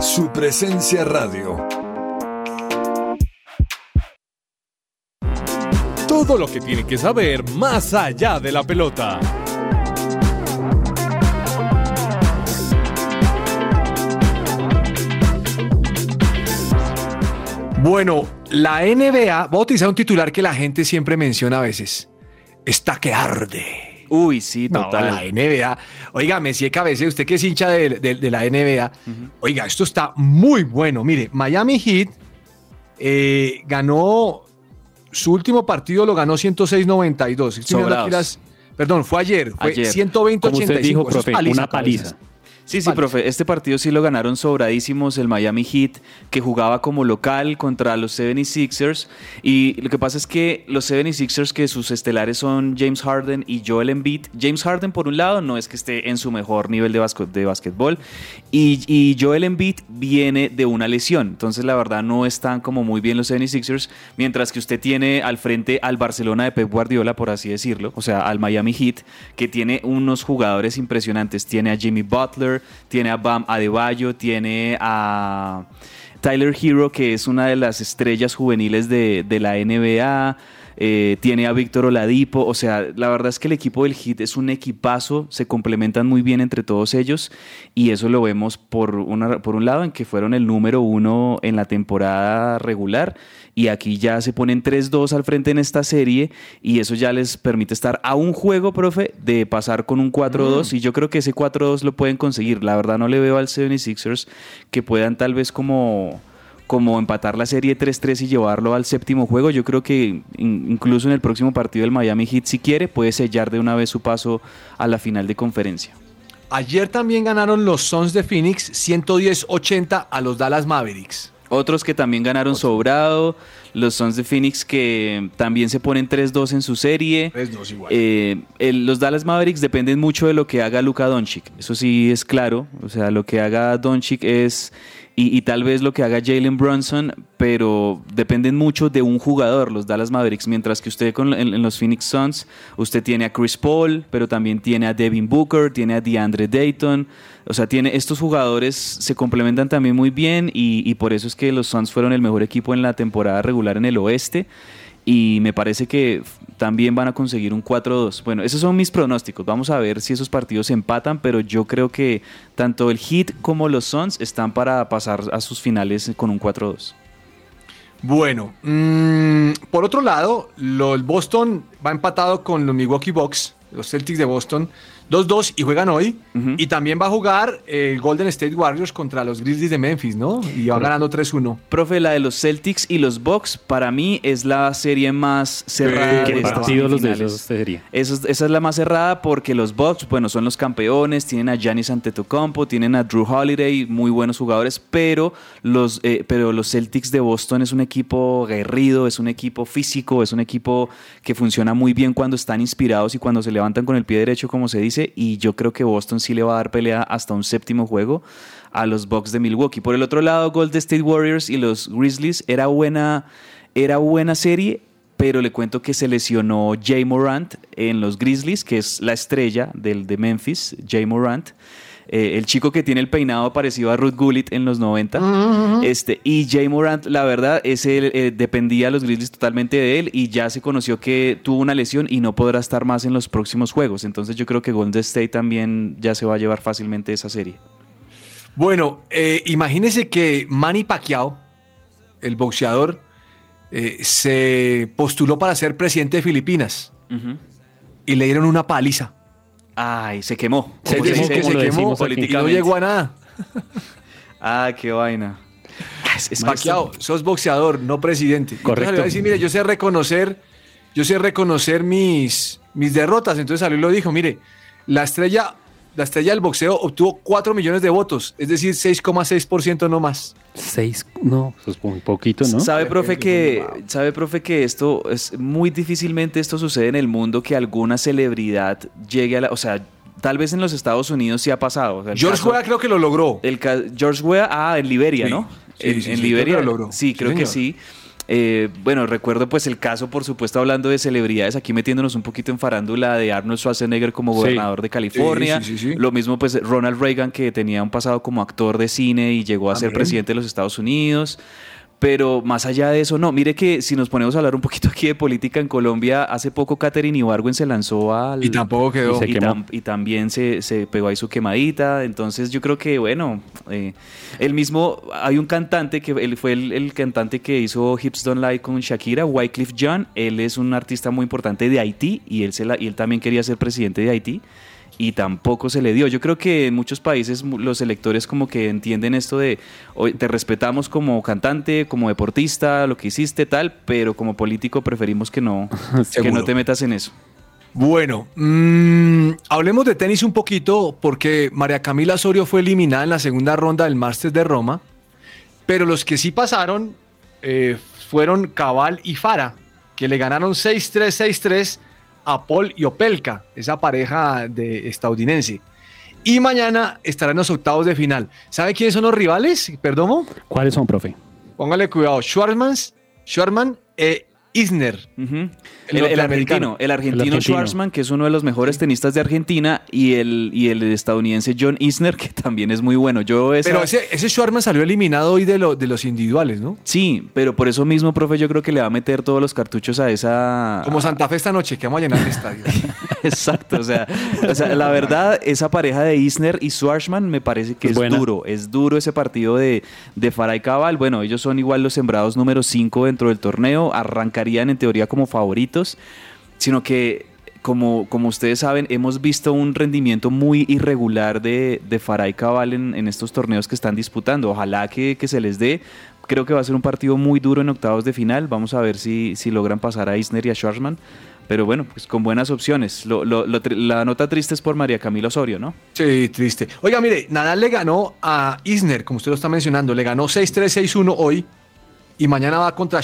Su presencia radio. Todo lo que tiene que saber más allá de la pelota. Bueno, la NBA va a utilizar un titular que la gente siempre menciona a veces. Está que arde. Uy, sí, No, total. la NBA. Oiga, Messi Cabece, usted que es hincha de, de- de la NBA. Oiga, esto está muy bueno. Mire, Miami Heat eh, ganó su último partido, lo ganó 106-92. Estoy mirando aquí Sobrados. las- Perdón, fue ayer. Fue Ayer. 120-85. Como usted dijo, Eso es profe, paliza, una Sí, sí, profe, este partido sí lo ganaron sobradísimos el Miami Heat, que jugaba como local contra los 76ers. Y lo que pasa es que los 76ers, que sus estelares son James Harden y Joel Embiid. James Harden, por un lado, no es que esté en su mejor nivel de, basco- de básquetbol. Y, y Joel Embiid viene de una lesión. Entonces, la verdad, no están como muy bien los 76ers. Mientras que usted tiene al frente al Barcelona de Pep Guardiola, por así decirlo. O sea, al Miami Heat, que tiene unos jugadores impresionantes. Tiene a Jimmy Butler, tiene a Bam Adebayo, tiene a Tyler Hero, que es una de las estrellas juveniles de, la NBA. eh, tiene a Víctor Oladipo, o sea, la verdad es que el equipo del Heat es un equipazo, se complementan muy bien entre todos ellos y eso lo vemos por, una, por un lado en que fueron el número uno en la temporada regular y aquí ya se ponen 3-2 al frente en esta serie y eso ya les permite estar a un juego, profe, de pasar con un 4-2 y yo creo que ese 4-2 lo pueden conseguir. La verdad no le veo al 76ers que puedan tal vez como como empatar la serie 3-3 y llevarlo al séptimo juego. Yo creo que in- incluso en el próximo partido del Miami Heat, si quiere, puede sellar de una vez su paso a la final de conferencia. Ayer también ganaron los Suns de Phoenix 110-80 a los Dallas Mavericks. Otros que también ganaron sobrado, los Suns de Phoenix que también se ponen 3-2 en su serie. 3-2 igual. Eh, el- los Dallas Mavericks dependen mucho de lo que haga Luka Doncic. Eso sí es claro. O sea, lo que haga Doncic es y, tal vez lo que haga Jalen Brunson, pero dependen mucho de un jugador, los Dallas Mavericks. Mientras que usted con, en, los Phoenix Suns, usted tiene a Chris Paul, pero también tiene a Devin Booker, tiene a DeAndre Dayton. O sea, tiene estos jugadores se complementan también muy bien y, y por eso es que los Suns fueron el mejor equipo en la temporada regular en el oeste y me parece que también van a conseguir un 4-2. Bueno, esos son mis pronósticos. Vamos a ver si esos partidos se empatan, pero yo creo que tanto el Heat como los Suns están para pasar a sus finales con un 4-2. Bueno, mm, por otro lado, lo- el Boston va empatado con los Milwaukee Bucks, los Celtics de Boston. 2-2 y juegan hoy. Y también va a jugar el Golden State Warriors contra los Grizzlies de Memphis, ¿no? Y va ganando 3-1. Profe, la de los Celtics y los Bucks, para mí es la serie más cerrada ¿Qué de partidos los de esos? Eso esa es la más cerrada porque los Bucks, bueno, son los campeones, tienen a Giannis Antetokounmpo, tienen a Drew Holiday, muy buenos jugadores, pero los, eh, pero los Celtics de Boston es un equipo guerrido, es un equipo físico, es un equipo que funciona muy bien cuando están inspirados y cuando se levantan con el pie derecho, como se dice, y yo creo que Boston sí le va a dar pelea hasta un séptimo juego a los Bucks de Milwaukee. Por el otro lado, Golden State Warriors y los Grizzlies era buena, era buena serie, pero le cuento que se lesionó Jay Morant en los Grizzlies, que es la estrella del de Memphis, Jay Morant. Eh, el chico que tiene el peinado parecido a Ruth Gullit en los 90. este, y Jay Morant, la verdad, ese eh, dependía de los Grizzlies totalmente de él y ya se conoció que tuvo una lesión y no podrá estar más en los próximos juegos. Entonces yo creo que Golden State también ya se va a llevar fácilmente esa serie. Bueno, eh, imagínese que Manny Pacquiao, el boxeador, eh, se postuló para ser presidente de Filipinas y le dieron una paliza. Ay, se quemó. Es ¿Cómo se decir, dice? que se quemó y no políticamente. llegó a nada. Ah, qué vaina. Es, es Pacquiao, sos boxeador, no presidente. Correcto. decir, mire, yo sé reconocer, yo sé reconocer mis, mis derrotas. Entonces salió y lo dijo, mire, la estrella, la estrella del boxeo obtuvo 4 millones de votos, es decir, 6,6% no más. Seis, no, eso es muy poquito, ¿no? Sabe, profe, que, sabe, profe, que esto es muy difícilmente esto sucede en el mundo que alguna celebridad llegue a la, o sea, tal vez en los Estados Unidos sí ha pasado. o sea, el George caso- Weah creo que lo logró. El George Weah, ah, en Liberia, Sí. ¿no? Sí, en, sí, en sí, Liberia. creo que lo logró. Sí, Sí, creo que señor. Eh, bueno, recuerdo pues el caso, por supuesto, hablando de celebridades, aquí metiéndonos un poquito en farándula de Arnold Schwarzenegger como Sí. gobernador de California. Sí, sí. Lo mismo pues Ronald Reagan que tenía un pasado como actor de cine y llegó a ser También. presidente de los Estados Unidos. Pero más allá de eso, no. Mire que si nos ponemos a hablar un poquito aquí de política en Colombia, hace poco Catherine Ibargüen se lanzó al... Y tampoco quedó. Y, Se quemó. tam- y también se, se pegó ahí su quemadita. Entonces yo creo que, bueno, eh, el mismo, hay un cantante que él fue el, el cantante que hizo Hips Don't Lie con Shakira, Wycliffe Jean. Él es un artista muy importante de Haití y él, se la- y él también quería ser presidente de Haití. Y tampoco se le dio. Yo creo que en muchos países los electores como que entienden esto de, "Oye, te respetamos como cantante, como deportista, lo que hiciste, tal, pero como político preferimos que no, que no te metas en eso. Bueno, mm, hablemos de tenis un poquito porque María Camila Osorio fue eliminada en la segunda ronda del Masters de Roma, pero los que sí pasaron eh, fueron Cabal y Fara, que le ganaron 6-3, 6-3 a Paul y Opelka, esa pareja de estadounidense. Y mañana estará en los octavos de final. ¿Sabe quiénes son los rivales? Perdomo. ¿Cuáles son, profe? Póngale cuidado. Schwarmans, Schwarman e Isner. El El, el argentino, el argentino argentino. Schwarzman, que es uno de los mejores tenistas de Argentina, y el, y el estadounidense John Isner, que también es muy bueno. Yo esa- Pero ese, ese Schwarman salió eliminado hoy de, lo- de los individuales, ¿no? Sí, pero por eso mismo, profe, yo creo que le va a meter todos los cartuchos a esa... Como Santa Fe esta noche, que vamos a llenar el estadio. Exacto, o sea, o sea, la verdad, esa pareja de Isner y Schwarzman me parece que Es duro, es duro ese partido de, de Farah y Cabal. Bueno, ellos son igual los sembrados número 5 dentro del torneo, arrancarían en teoría como favoritos, sino que, como, como ustedes saben, hemos visto un rendimiento muy irregular de, de Farah y Cabal en, en estos torneos que están disputando. Ojalá que, que se les dé. Creo que va a ser un partido muy duro en octavos de final. Vamos a ver si, si logran pasar a Isner y a Schwarzman. Pero bueno, pues con buenas opciones. La nota triste es por María Camila Osorio, ¿no? Sí, triste. Oiga, mire, Nadal le ganó a Isner, como usted lo está mencionando, le ganó 6-3, 6-1 hoy y mañana va contra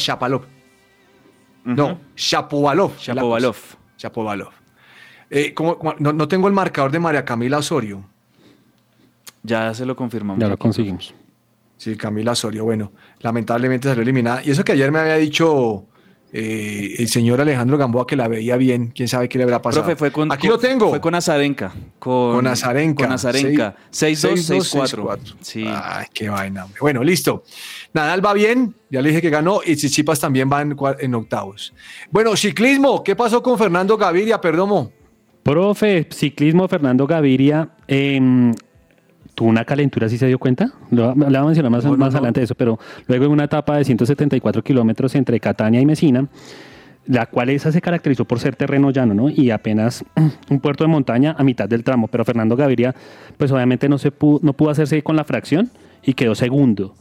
No, Shapovalov. Shapovalov. Shapovalov. Eh, como- como- no, no tengo el marcador de María Camila Osorio. Ya se lo confirmamos. Ya lo conseguimos. Sí, Camila Osorio, bueno, lamentablemente salió eliminada. Y eso que ayer me había dicho eh, el señor Alejandro Gamboa que la veía bien, quién sabe qué le habrá pasado. Profe, fue con, Aquí con- lo tengo. Fue con Azarenka. Con, Con Azarenka. Con Azarenka. 6-2, 6-4. 6-4. Sí. Ay, qué vaina. hombre. Bueno, listo. Nadal va bien, ya le dije que ganó, y Tsitsipas también va en, octavos. Bueno, ciclismo, ¿qué pasó con Fernando Gaviria, Perdomo? Profe, ciclismo Fernando Gaviria, em, tuvo una calentura, ¿sí se dio cuenta? Lo, le voy a mencionar más, No, más no. adelante de eso, pero luego en una etapa de 174 kilómetros entre Catania y Mesina, la cual esa se caracterizó por ser terreno llano, ¿no? Y apenas un puerto de montaña a mitad del tramo. Pero Fernando Gaviria, pues obviamente no, se pudo, no pudo hacerse con la fracción y quedó segundo.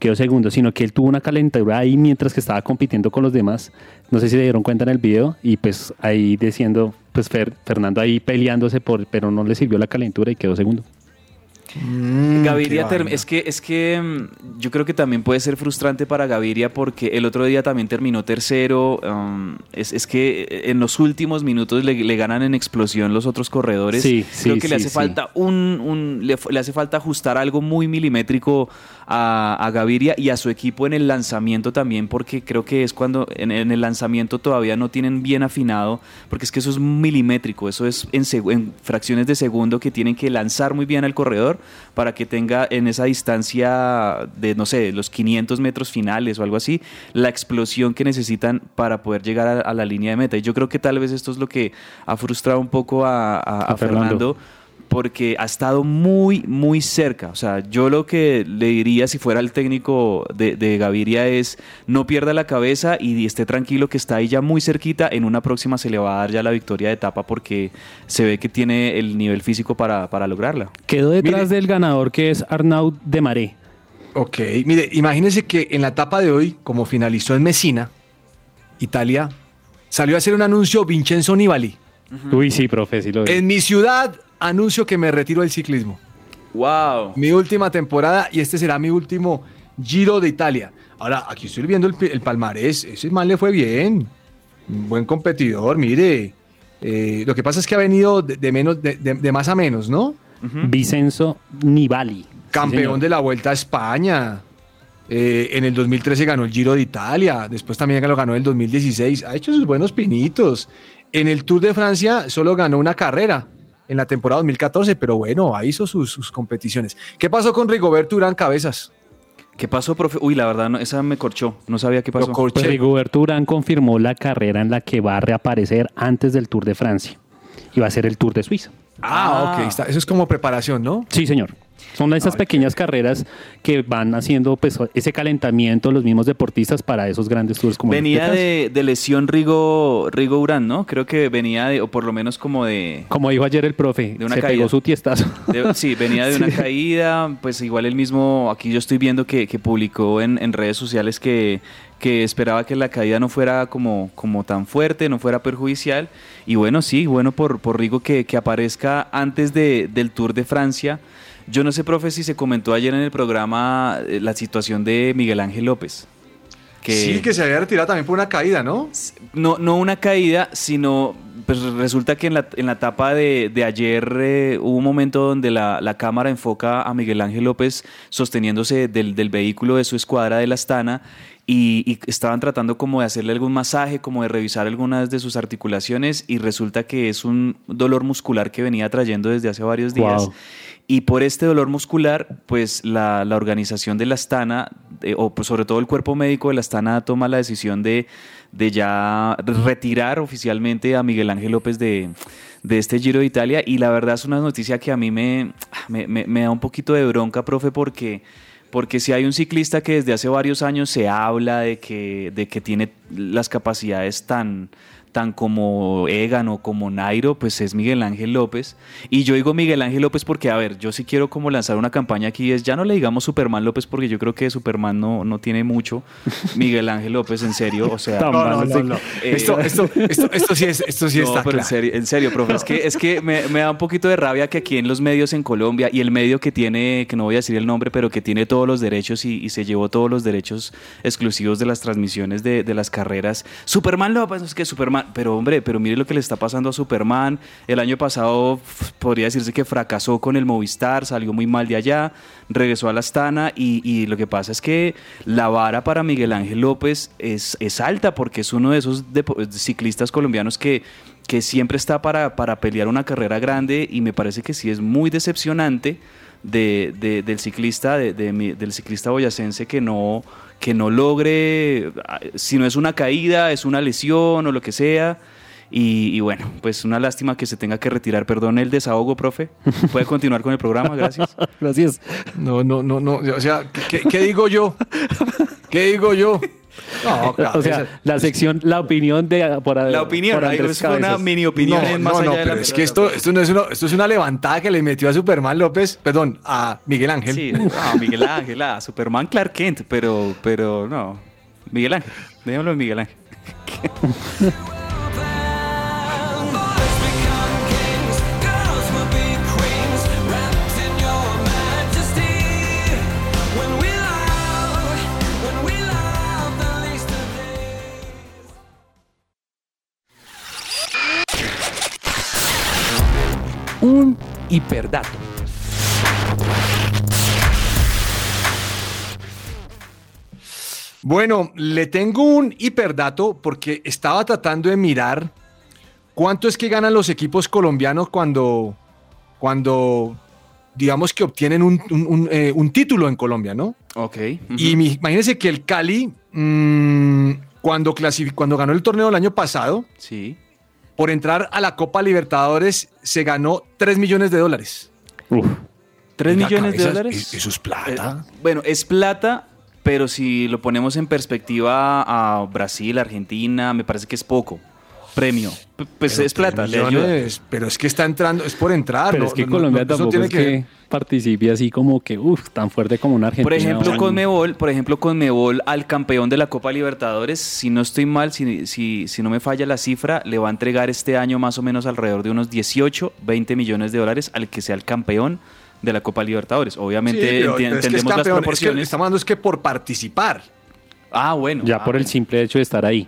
Quedó segundo, sino que él tuvo una calentura ahí mientras que estaba compitiendo con los demás. No sé si se dieron cuenta en el video y pues ahí diciendo, pues Fer- Fernando ahí peleándose por, pero no le sirvió la calentura y quedó segundo. Gaviria term- vaina. es que es que mm, yo creo que también puede ser frustrante para Gaviria porque el otro día también terminó tercero. um, es, es que en los últimos minutos le, le ganan en explosión los otros corredores. Sí, creo sí, que le hace sí. falta un, un- le, le hace falta ajustar algo muy milimétrico a, a Gaviria y a su equipo en el lanzamiento también porque creo que es cuando en, en el lanzamiento todavía no tienen bien afinado porque es que eso es milimétrico, eso es en, fracciones de segundo que tienen que lanzar muy bien al corredor para que tenga en esa distancia de, no sé, los 500 metros finales o algo así, la explosión que necesitan para poder llegar a, a la línea de meta. Y yo creo que tal vez esto es lo que ha frustrado un poco a, a- a A Fernando. Fernando porque ha estado muy, muy cerca. O sea, yo lo que le diría si fuera el técnico de, de Gaviria es no pierda la cabeza y esté tranquilo que está ahí ya muy cerquita. En una próxima se le va a dar ya la victoria de etapa porque se ve que tiene el nivel físico para, para lograrla. Quedó detrás del ganador que es Arnaud de Maré. Ok, mire, imagínense que en la etapa de hoy, como finalizó en Messina, Italia, salió a hacer un anuncio Vincenzo Nibali. Uy, sí, profe, sí lo vi. En mi ciudad, anuncio que me retiro del ciclismo. ¡Wow! Mi última temporada y este será mi último Giro de Italia. Ahora, aquí estoy viendo el, el palmarés. Ese man le fue bien. Un buen competidor, mire. Eh, lo que pasa es que ha venido de, de menos, de, de- de más a menos, ¿no? Vicenzo Nibali. Campeón de la Vuelta a España. Eh, en el 2013 ganó el Giro de Italia. Después también lo ganó en el 2016. Ha hecho sus buenos pinitos. En el Tour de Francia solo ganó una carrera en la temporada 2014, pero bueno, ahí hizo sus, sus competiciones. ¿Qué pasó con Rigoberto Urán Cabezas? ¿Qué pasó, profe? Uy, la verdad, no, esa me corchó. No sabía qué pasó. Pues Rigoberto Urán confirmó la carrera en la que va a reaparecer antes del Tour de Francia. Y va a ser el Tour de Suiza. Ah, ok. está- eso es como preparación, ¿no? Sí, señor. Son esas pequeñas carreras que van haciendo pues, ese calentamiento los mismos deportistas para esos grandes tours como Venía Francia. de, de lesión Rigo, Rigo Urán, ¿no? Creo que venía de, o por lo menos como de... Como dijo ayer el profe, De una se caída. pegó su tiestazo. de- sí, venía de una Sí. caída, pues igual el mismo, aquí yo estoy viendo que, que publicó en, en redes sociales que, que esperaba que la caída no fuera como, como tan fuerte, no fuera perjudicial. Y bueno, sí, bueno por, por Rigo que, que aparezca antes de- del Tour de Francia. Yo no sé, profe, si se comentó ayer en el programa eh, la situación de Miguel Ángel López. Sí, que se había retirado también por una caída, ¿no? No, no una caída, sino pues resulta que en la, en la etapa de, de ayer eh, hubo un momento donde la, la cámara enfoca a Miguel Ángel López sosteniéndose del, del vehículo de su escuadra de la Astana y, y estaban tratando como de hacerle algún masaje, como de revisar algunas de sus articulaciones y resulta que es un dolor muscular que venía trayendo desde hace varios días. Wow. Y por este dolor muscular, pues la, la organización de la Astana, eh, o pues, sobre todo el cuerpo médico de la Astana, toma la decisión de, de ya retirar oficialmente a Miguel Ángel López de, de este Giro de Italia. Y la verdad es una noticia que a mí me, me, me- me da un poquito de bronca, profe, porque, porque si hay un ciclista que desde hace varios años se habla de que, de que tiene las capacidades tan tan como Egan o como Nairo, pues es Miguel Ángel López. Y yo digo Miguel Ángel López porque, a ver, yo sí quiero como lanzar una campaña aquí, es ya no le digamos Superman López porque yo creo que Superman no, no tiene mucho. Miguel Ángel López, en serio, o sea... No, no, no, no. Eh, Esto, esto, esto, esto sí, es, esto sí no, está pero en serio, en serio, profe, es que, es que me, me da un poquito de rabia que aquí en los medios en Colombia y el medio que tiene, que no voy a decir el nombre, pero que tiene todos los derechos y, y se llevó todos los derechos exclusivos de las transmisiones de, de las carreras. Superman López, es que Superman, pero hombre, pero mire lo que le está pasando a Superman. El año pasado podría decirse que fracasó con el Movistar, salió muy mal de allá, regresó a la Astana y, y lo que pasa es que la vara para Miguel Ángel López es, es alta porque es uno de esos ciclistas colombianos que, que siempre está para, para pelear una carrera grande y me parece que sí es muy decepcionante de, de- del ciclista de, del ciclista boyacense que no que no logre ah, si no es una caída es una lesión o lo que sea y, y bueno pues una lástima que se tenga que retirar perdón el desahogo profe puede continuar con el programa gracias gracias No, no, no, no. O sea, ¿qué, qué digo yo? ¿Qué digo yo? No, o sea, la sección, la opinión de por, La opinión, por ahí Andrés fue una mini opinión No, en más no, allá no, de la pero es que esto, esto, no es una, esto es una levantada que le metió a Superman López, perdón, a Miguel Ángel. Sí, no, Miguel Ángel, a Superman Clark Kent, pero, pero no. Miguel Ángel, déjalo en Miguel Ángel. Un hiperdato. Bueno, le tengo un hiperdato porque estaba tratando de mirar cuánto es que ganan los equipos colombianos cuando, cuando digamos que obtienen un, un- un, eh, un título en Colombia, ¿no? Ok. Y mi- imagínense que el Cali, mm, cuando, cuando ganó el torneo el año pasado, Sí. Por entrar a la Copa Libertadores, se ganó 3 millones de dólares. ¿Tres Oiga, millones de dólares? eso es plata. Eh, bueno, es plata, pero si lo ponemos en perspectiva a Brasil, Argentina, me parece que es poco. Premio. Pues Pero es plata, le ayuda. Pero es que está entrando, es por entrar. Pero no- es que no- no- Colombia eso tampoco tiene es que, participe así como que, uff, tan fuerte como una Argentina. Por ejemplo, o- con Mebol, por ejemplo, con Mebol al campeón de la Copa Libertadores, si no estoy mal, si, si, si no me falla la cifra, le va a entregar este año más o menos alrededor de unos 18, 20 millones de dólares al que sea el campeón de la Copa Libertadores. Obviamente Sí, pero- enti- pero es que es entendemos las campeón, es que proporciones. estamos hablando es que por participar. Ah, bueno. Ya por el simple hecho de estar ahí.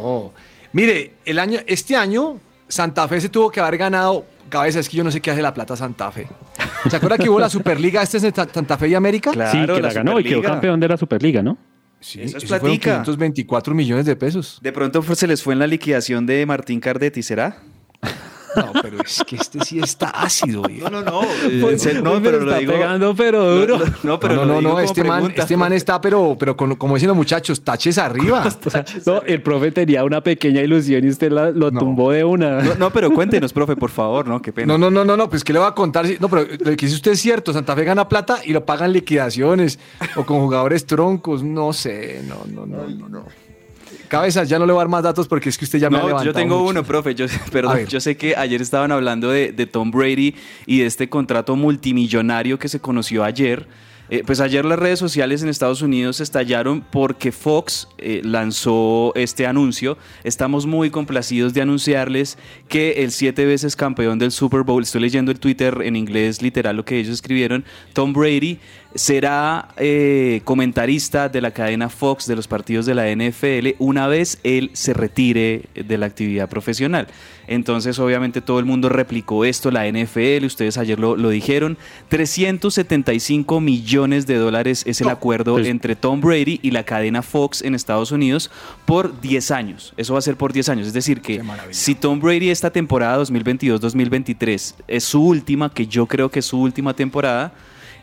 No. Mire, el año, este año Santa Fe se tuvo que haber ganado. Cabeza, es que yo no sé qué hace la plata Santa Fe. ¿Se acuerda que hubo la Superliga este es Santa Fe y América? sí, que la, ganó y quedó campeón de la Superliga, ¿no? Sí, Eso es eso fueron platica. 524 millones de pesos. De pronto se les fue en la liquidación de Martín Cardetti, ¿será? No, pero es que este sí está ácido. No, no, no. Pues, no, uy, pero lo está digo. pegando, pero duro. No, no, pero no, no, no, como este man, este man está, pero, pero con- como dicen los muchachos, taches arriba. O sea, no, el profe tenía una pequeña ilusión y usted la- lo tumbó de una. No, no, pero cuéntenos, profe, por favor, ¿no? Qué pena. No, no, no, no, no, pues que le voy a contar. si- No, pero lo que dice usted es cierto. Santa Fe gana plata y lo pagan liquidaciones o con jugadores troncos. No sé, no, no, no, no. no. Cabezas, ya no le voy a dar más datos porque es que usted ya me ha No, levantado yo tengo mucho. uno, profe. Yo, perdón, yo sé que ayer estaban hablando de, de Tom Brady y de este contrato multimillonario que se conoció ayer. Eh, pues ayer las redes sociales en Estados Unidos estallaron porque Fox eh, lanzó este anuncio. Estamos muy complacidos de anunciarles que el siete veces campeón del Super Bowl, estoy leyendo el Twitter en inglés literal lo que ellos escribieron, Tom Brady será eh, comentarista de la cadena Fox de los partidos de la NFL una vez él se retire de la actividad profesional. Entonces, obviamente, todo el mundo replicó esto, la NFL, ustedes ayer lo, lo dijeron, 375 millones de dólares es el acuerdo Pues- entre Tom Brady y la cadena Fox en Estados Unidos por 10 años. Eso va a ser por 10 años. Es decir, que si Tom Brady esta temporada 2022-2023 es su última, que yo creo que es su última temporada,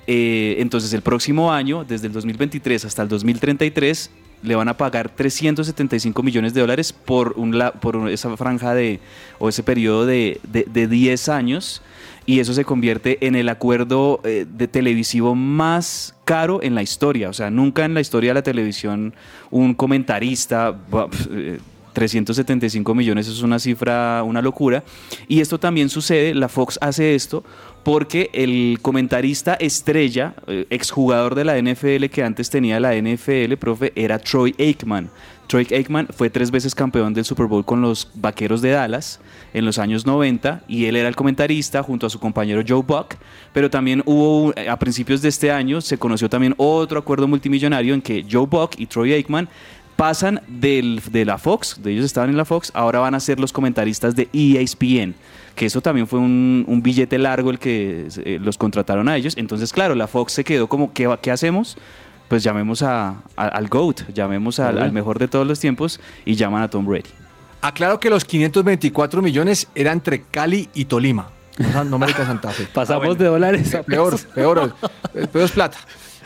eh, entonces el próximo año, desde el 2023 hasta el 2033, le van a pagar 375 millones de dólares por, un, por esa franja de, o ese periodo de, de, de 10 años. Y eso se convierte en el acuerdo eh, de televisivo más caro en la historia. O sea, nunca en la historia de la televisión un comentarista, bah, pf, eh, 375 millones es una cifra, una locura. Y esto también sucede, la Fox hace esto porque el comentarista estrella, eh, exjugador de la NFL que antes tenía la NFL, profe, era Troy Aikman. Troy Aikman fue tres veces campeón del Super Bowl con los Vaqueros de Dallas en los años 90 y él era el comentarista junto a su compañero Joe Buck, pero también hubo a principios de este año se conoció también otro acuerdo multimillonario en que Joe Buck y Troy Aikman pasan de la Fox, de ellos estaban en la Fox, ahora van a ser los comentaristas de ESPN, que eso también fue un, un billete largo el que eh, los contrataron a ellos. Entonces, claro, la Fox se quedó como, ¿qué, qué hacemos? Pues llamemos a, a- al GOAT, llamemos al, mejor de todos los tiempos y llaman a Tom Brady. Aclaro que los 524 millones era entre Cali y Tolima. No, no América Santa Fe. Pasamos de dólares a Peor, pesos. peor, peor es plata.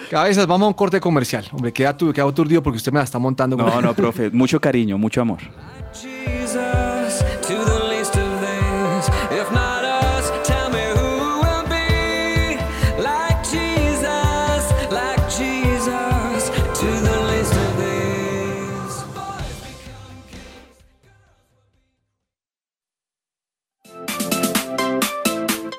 Cabezas, vamos a un corte comercial. Hombre, queda, tu, queda aturdido porque usted me la está montando. No, no, profe, mucho cariño, mucho amor.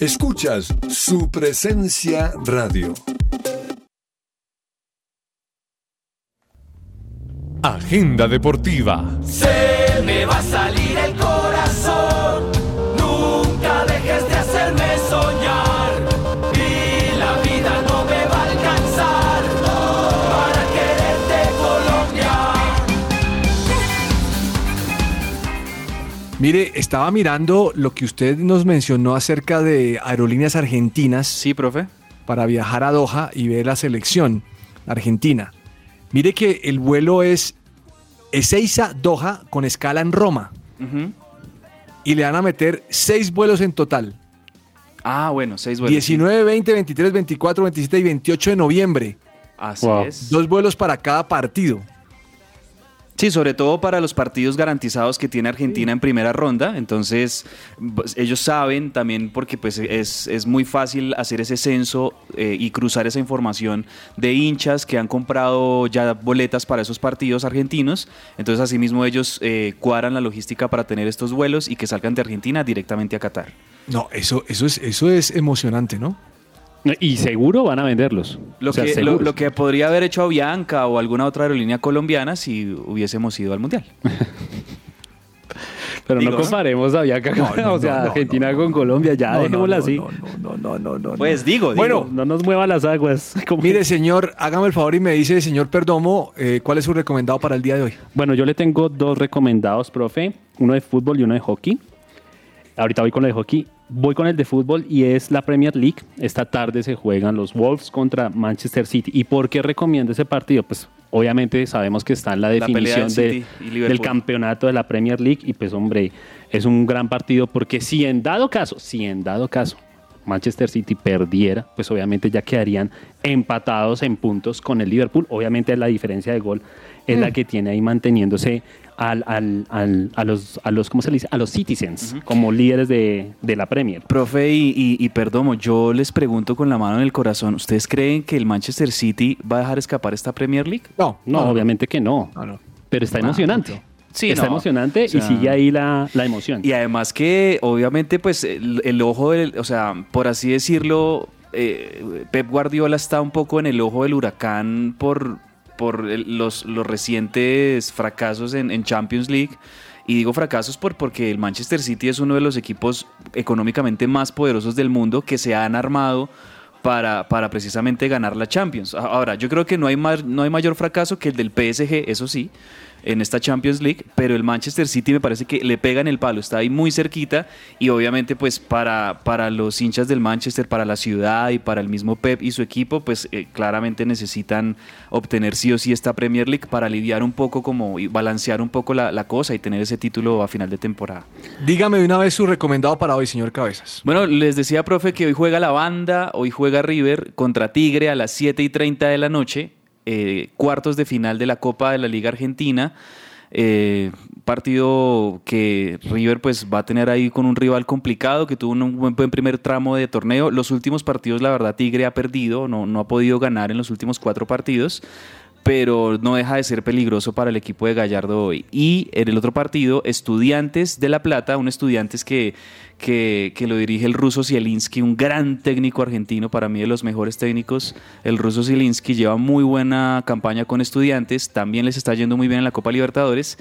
Escuchas su presencia radio. Agenda deportiva. Se me va a salir el corazón. Mire, estaba mirando lo que usted nos mencionó acerca de aerolíneas argentinas. Sí, profe. Para viajar a Doha y ver la selección argentina. Mire que el vuelo es Ezeiza-Doha con escala en Roma. Y le van a meter seis vuelos en total. Ah, bueno, seis vuelos. 19, 20, 23, 24, 27 y 28 de noviembre. Así es. Dos vuelos para cada partido. Sí, sobre todo para los partidos garantizados que tiene Argentina en primera ronda. Entonces, pues, ellos saben también, porque pues es, es muy fácil hacer ese censo eh, y cruzar esa información de hinchas que han comprado ya boletas para esos partidos argentinos. Entonces, asimismo, ellos eh, cuadran la logística para tener estos vuelos y que salgan de Argentina directamente a Qatar. No, eso, eso, es, eso es emocionante, ¿no? Y seguro van a venderlos. Lo, O sea, que, lo, lo podría haber hecho Avianca o alguna otra aerolínea colombiana si hubiésemos ido al Mundial. Pero Digo, no comparemos a Viaca, No, no, o sea, no, no, Argentina con Colombia, ya dejémosla no, así. no, no, no, no, no. Pues digo, digo. Bueno, No nos mueva las aguas. Mire, señor, hágame el favor y me dice, señor Perdomo, eh, ¿cuál es su recomendado para el día de hoy? Bueno, yo le tengo dos recomendados, profe. Uno de fútbol y uno de hockey. Ahorita voy con el de hockey. Voy con el de fútbol y es la Premier League. Esta tarde se juegan los Wolves contra Manchester City. ¿Y por qué recomiendo ese partido? Pues obviamente sabemos que está en la definición de- del campeonato de la Premier League. Y pues hombre, es un gran partido porque si en dado caso, si en dado caso Manchester City perdiera, pues obviamente ya quedarían empatados en puntos con el Liverpool. Obviamente la diferencia de gol es la Mm. que tiene ahí manteniéndose al, al- al- a los, a los, ¿cómo se le dice? A los citizens como líderes de, de la Premier. Profe y, y, y Perdomo, yo les pregunto con la mano en el corazón, ¿ustedes creen que el Manchester City va a dejar escapar esta Premier League? No, No, obviamente que no. Pero está emocionante. Sí, está no. emocionante O sea, y sigue ahí la, la emoción. Y además que obviamente pues el, el ojo del, o sea, por así decirlo, eh, Pep Guardiola está un poco en el ojo del huracán por, por los, los recientes fracasos en, en Champions League. Y digo fracasos por, porque el Manchester City es uno de los equipos económicamente más poderosos del mundo que se han armado para, para precisamente ganar la Champions. Ahora, yo creo que no hay, más, no hay mayor fracaso que el del PSG, eso sí, en esta Champions League, pero el Manchester City me parece que le pega en el palo, está ahí muy cerquita y obviamente pues para, para los hinchas del Manchester, para la ciudad y para el mismo Pep y su equipo, pues eh, claramente necesitan obtener sí o sí esta Premier League para aliviar un poco como y balancear un poco la, la cosa y tener ese título a final de temporada. Dígame de una vez su recomendado para hoy, señor Cabezas. Bueno, les decía, profe, que hoy juega la banda, hoy juega River contra Tigre a las 7 y 30 de la noche, eh, cuartos de final de la Copa de la Liga Argentina. Eh, partido que River pues va a tener ahí con un rival complicado que tuvo un buen, buen primer tramo de torneo. Los últimos partidos, la verdad, Tigre ha perdido, no, no ha podido ganar en los últimos cuatro partidos pero no deja de ser peligroso para el equipo de Gallardo hoy. Y en el otro partido, Estudiantes de La Plata, un Estudiantes que, que, que lo dirige el ruso Zielinski, un gran técnico argentino, para mí de los mejores técnicos. El ruso Zielinski lleva muy buena campaña con Estudiantes, también les está yendo muy bien en la Copa Libertadores.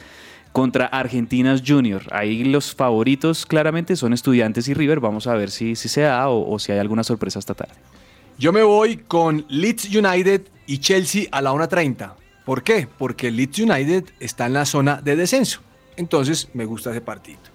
Contra Argentinas Junior. Ahí los favoritos claramente son Estudiantes y River. Vamos a ver si, si se da o, o si hay alguna sorpresa esta tarde. Yo me voy con Leeds United y Chelsea a la 1.30. ¿Por qué? Porque Leeds United está en la zona de descenso. Entonces me gusta ese partido.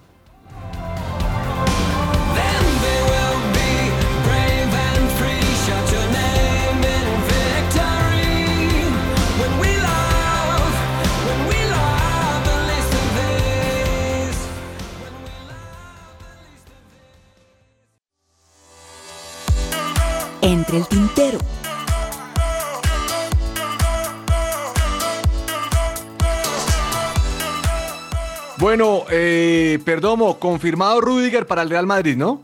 Entre el tintero. Bueno, eh, Perdomo, confirmado Rudiger para el Real Madrid, ¿no?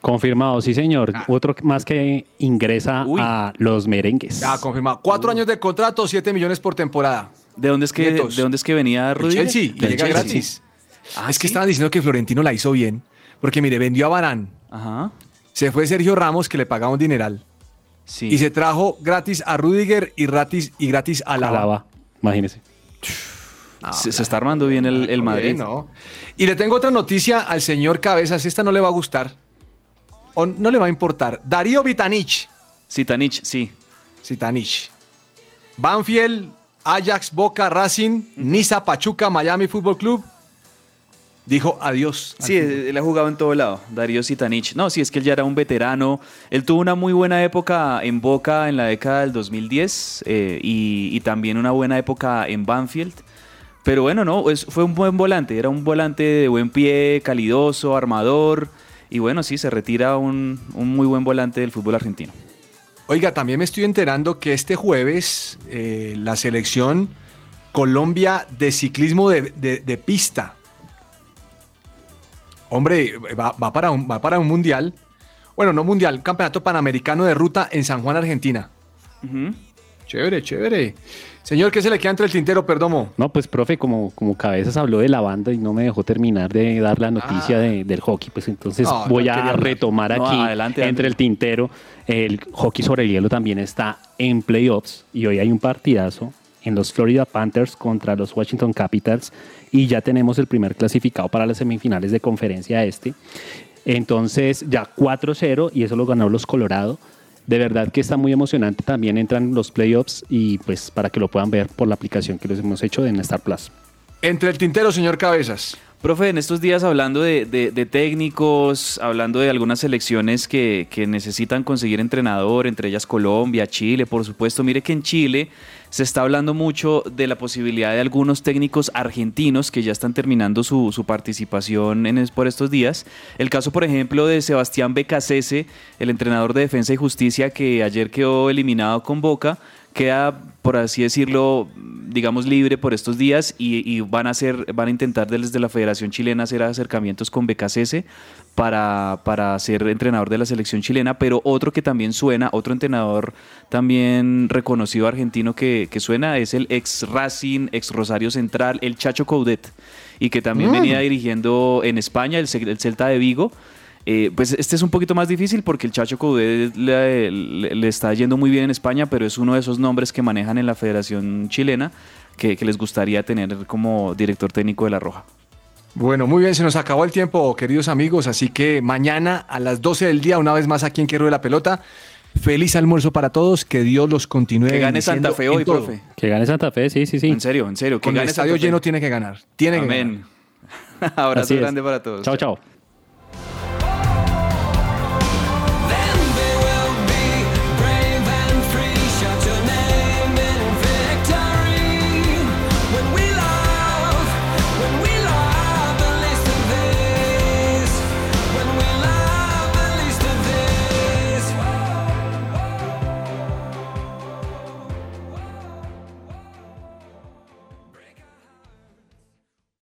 Confirmado, sí, señor. Otro más que ingresa a los merengues. Ya, confirmado. Cuatro años de contrato, siete millones por temporada. ¿De dónde es que. ¿de dónde es que venía El Rudiger? Chelsea, y llega Chelsea. gratis. Ah, es que estaban diciendo que Florentino la hizo bien. Porque mire, vendió a Barán. Ajá. Se fue Sergio Ramos, que le pagaba un dineral. Sí. Y se trajo gratis a Rudiger y gratis, y gratis a Lava. Alaba, imagínese. se, se está armando bien el, el Madrid. no. Y le tengo otra noticia al señor Cabezas. Esta no le va a gustar. O no le va a importar. Darío Vitanich. Zitanich, sí. Zitanich. Banfield, Ajax, Boca, Racing, Niza, Pachuca, Miami Fútbol Club. Dijo adiós. Sí, fútbol. él ha jugado en todo lado, Darío Zitanich. No, sí, es que él ya era un veterano. Él tuvo una muy buena época en Boca en la década del 2010 eh, y, y también una buena época en Banfield. Pero bueno, no, es- fue un buen volante. Era un volante de buen pie, calidoso, armador. Y bueno, sí, se retira un, un muy buen volante del fútbol argentino. Oiga, también me estoy enterando que este jueves eh, la selección Colombia de ciclismo de, de- de pista. Hombre, va, va para un, va para un mundial. Bueno, no mundial, campeonato panamericano de ruta en San Juan, Argentina. Chévere, chévere. Señor, ¿qué se le queda entre el tintero, Perdomo? No, pues profe, como, como Cabezas habló de la banda y no me dejó terminar de dar la noticia Ah. de- del hockey, pues entonces No, voy no a retomar No, aquí adelante, entre el tintero. El hockey sobre el hielo también está en playoffs y hoy hay un partidazo en los Florida Panthers contra los Washington Capitals y ya tenemos el primer clasificado para las semifinales de conferencia este. Entonces ya 4-0 y eso lo ganó los Colorado. De verdad que está muy emocionante. También entran los playoffs y pues para que lo puedan ver por la aplicación que les hemos hecho en Star Plus. Entre el tintero, señor Cabezas. Profe, en estos días hablando de, de- de técnicos, hablando de algunas selecciones que, que necesitan conseguir entrenador, entre ellas Colombia, Chile, por supuesto. Mire que en Chile se está hablando mucho de la posibilidad de algunos técnicos argentinos que ya están terminando su, su participación en, por estos días. El caso, por ejemplo, de Sebastián Becasese, el entrenador de Defensa y Justicia que ayer quedó eliminado con Boca queda, por así decirlo, digamos, libre por estos días y, y van a hacer, van a intentar desde la Federación Chilena hacer acercamientos con BKCS para, para ser entrenador de la selección chilena, pero otro que también suena, otro entrenador también reconocido argentino que, que suena es el ex Racing, ex Rosario Central, el Chacho Coudet, y que también Mm. venía dirigiendo en España, el, el Celta de Vigo. Eh, pues este es un poquito más difícil porque el Chacho Coudet le, le- le está yendo muy bien en España, pero es uno de esos nombres que manejan en la Federación Chilena que, que les gustaría tener como director técnico de La Roja. Bueno, muy bien, se nos acabó el tiempo, queridos amigos, así que mañana a las 12 del día, una vez más aquí en Que Ruede la Pelota. Feliz almuerzo para todos, que Dios los continúe. Que gane Santa Fe hoy, todo. profe. Que gane Santa Fe, sí, sí, sí. En serio, en serio. Que Con el gane estadio Santa Fe. lleno tiene que ganar. Tiene que ganar. Amén. Abrazo Así es. grande para todos. Chao, chao.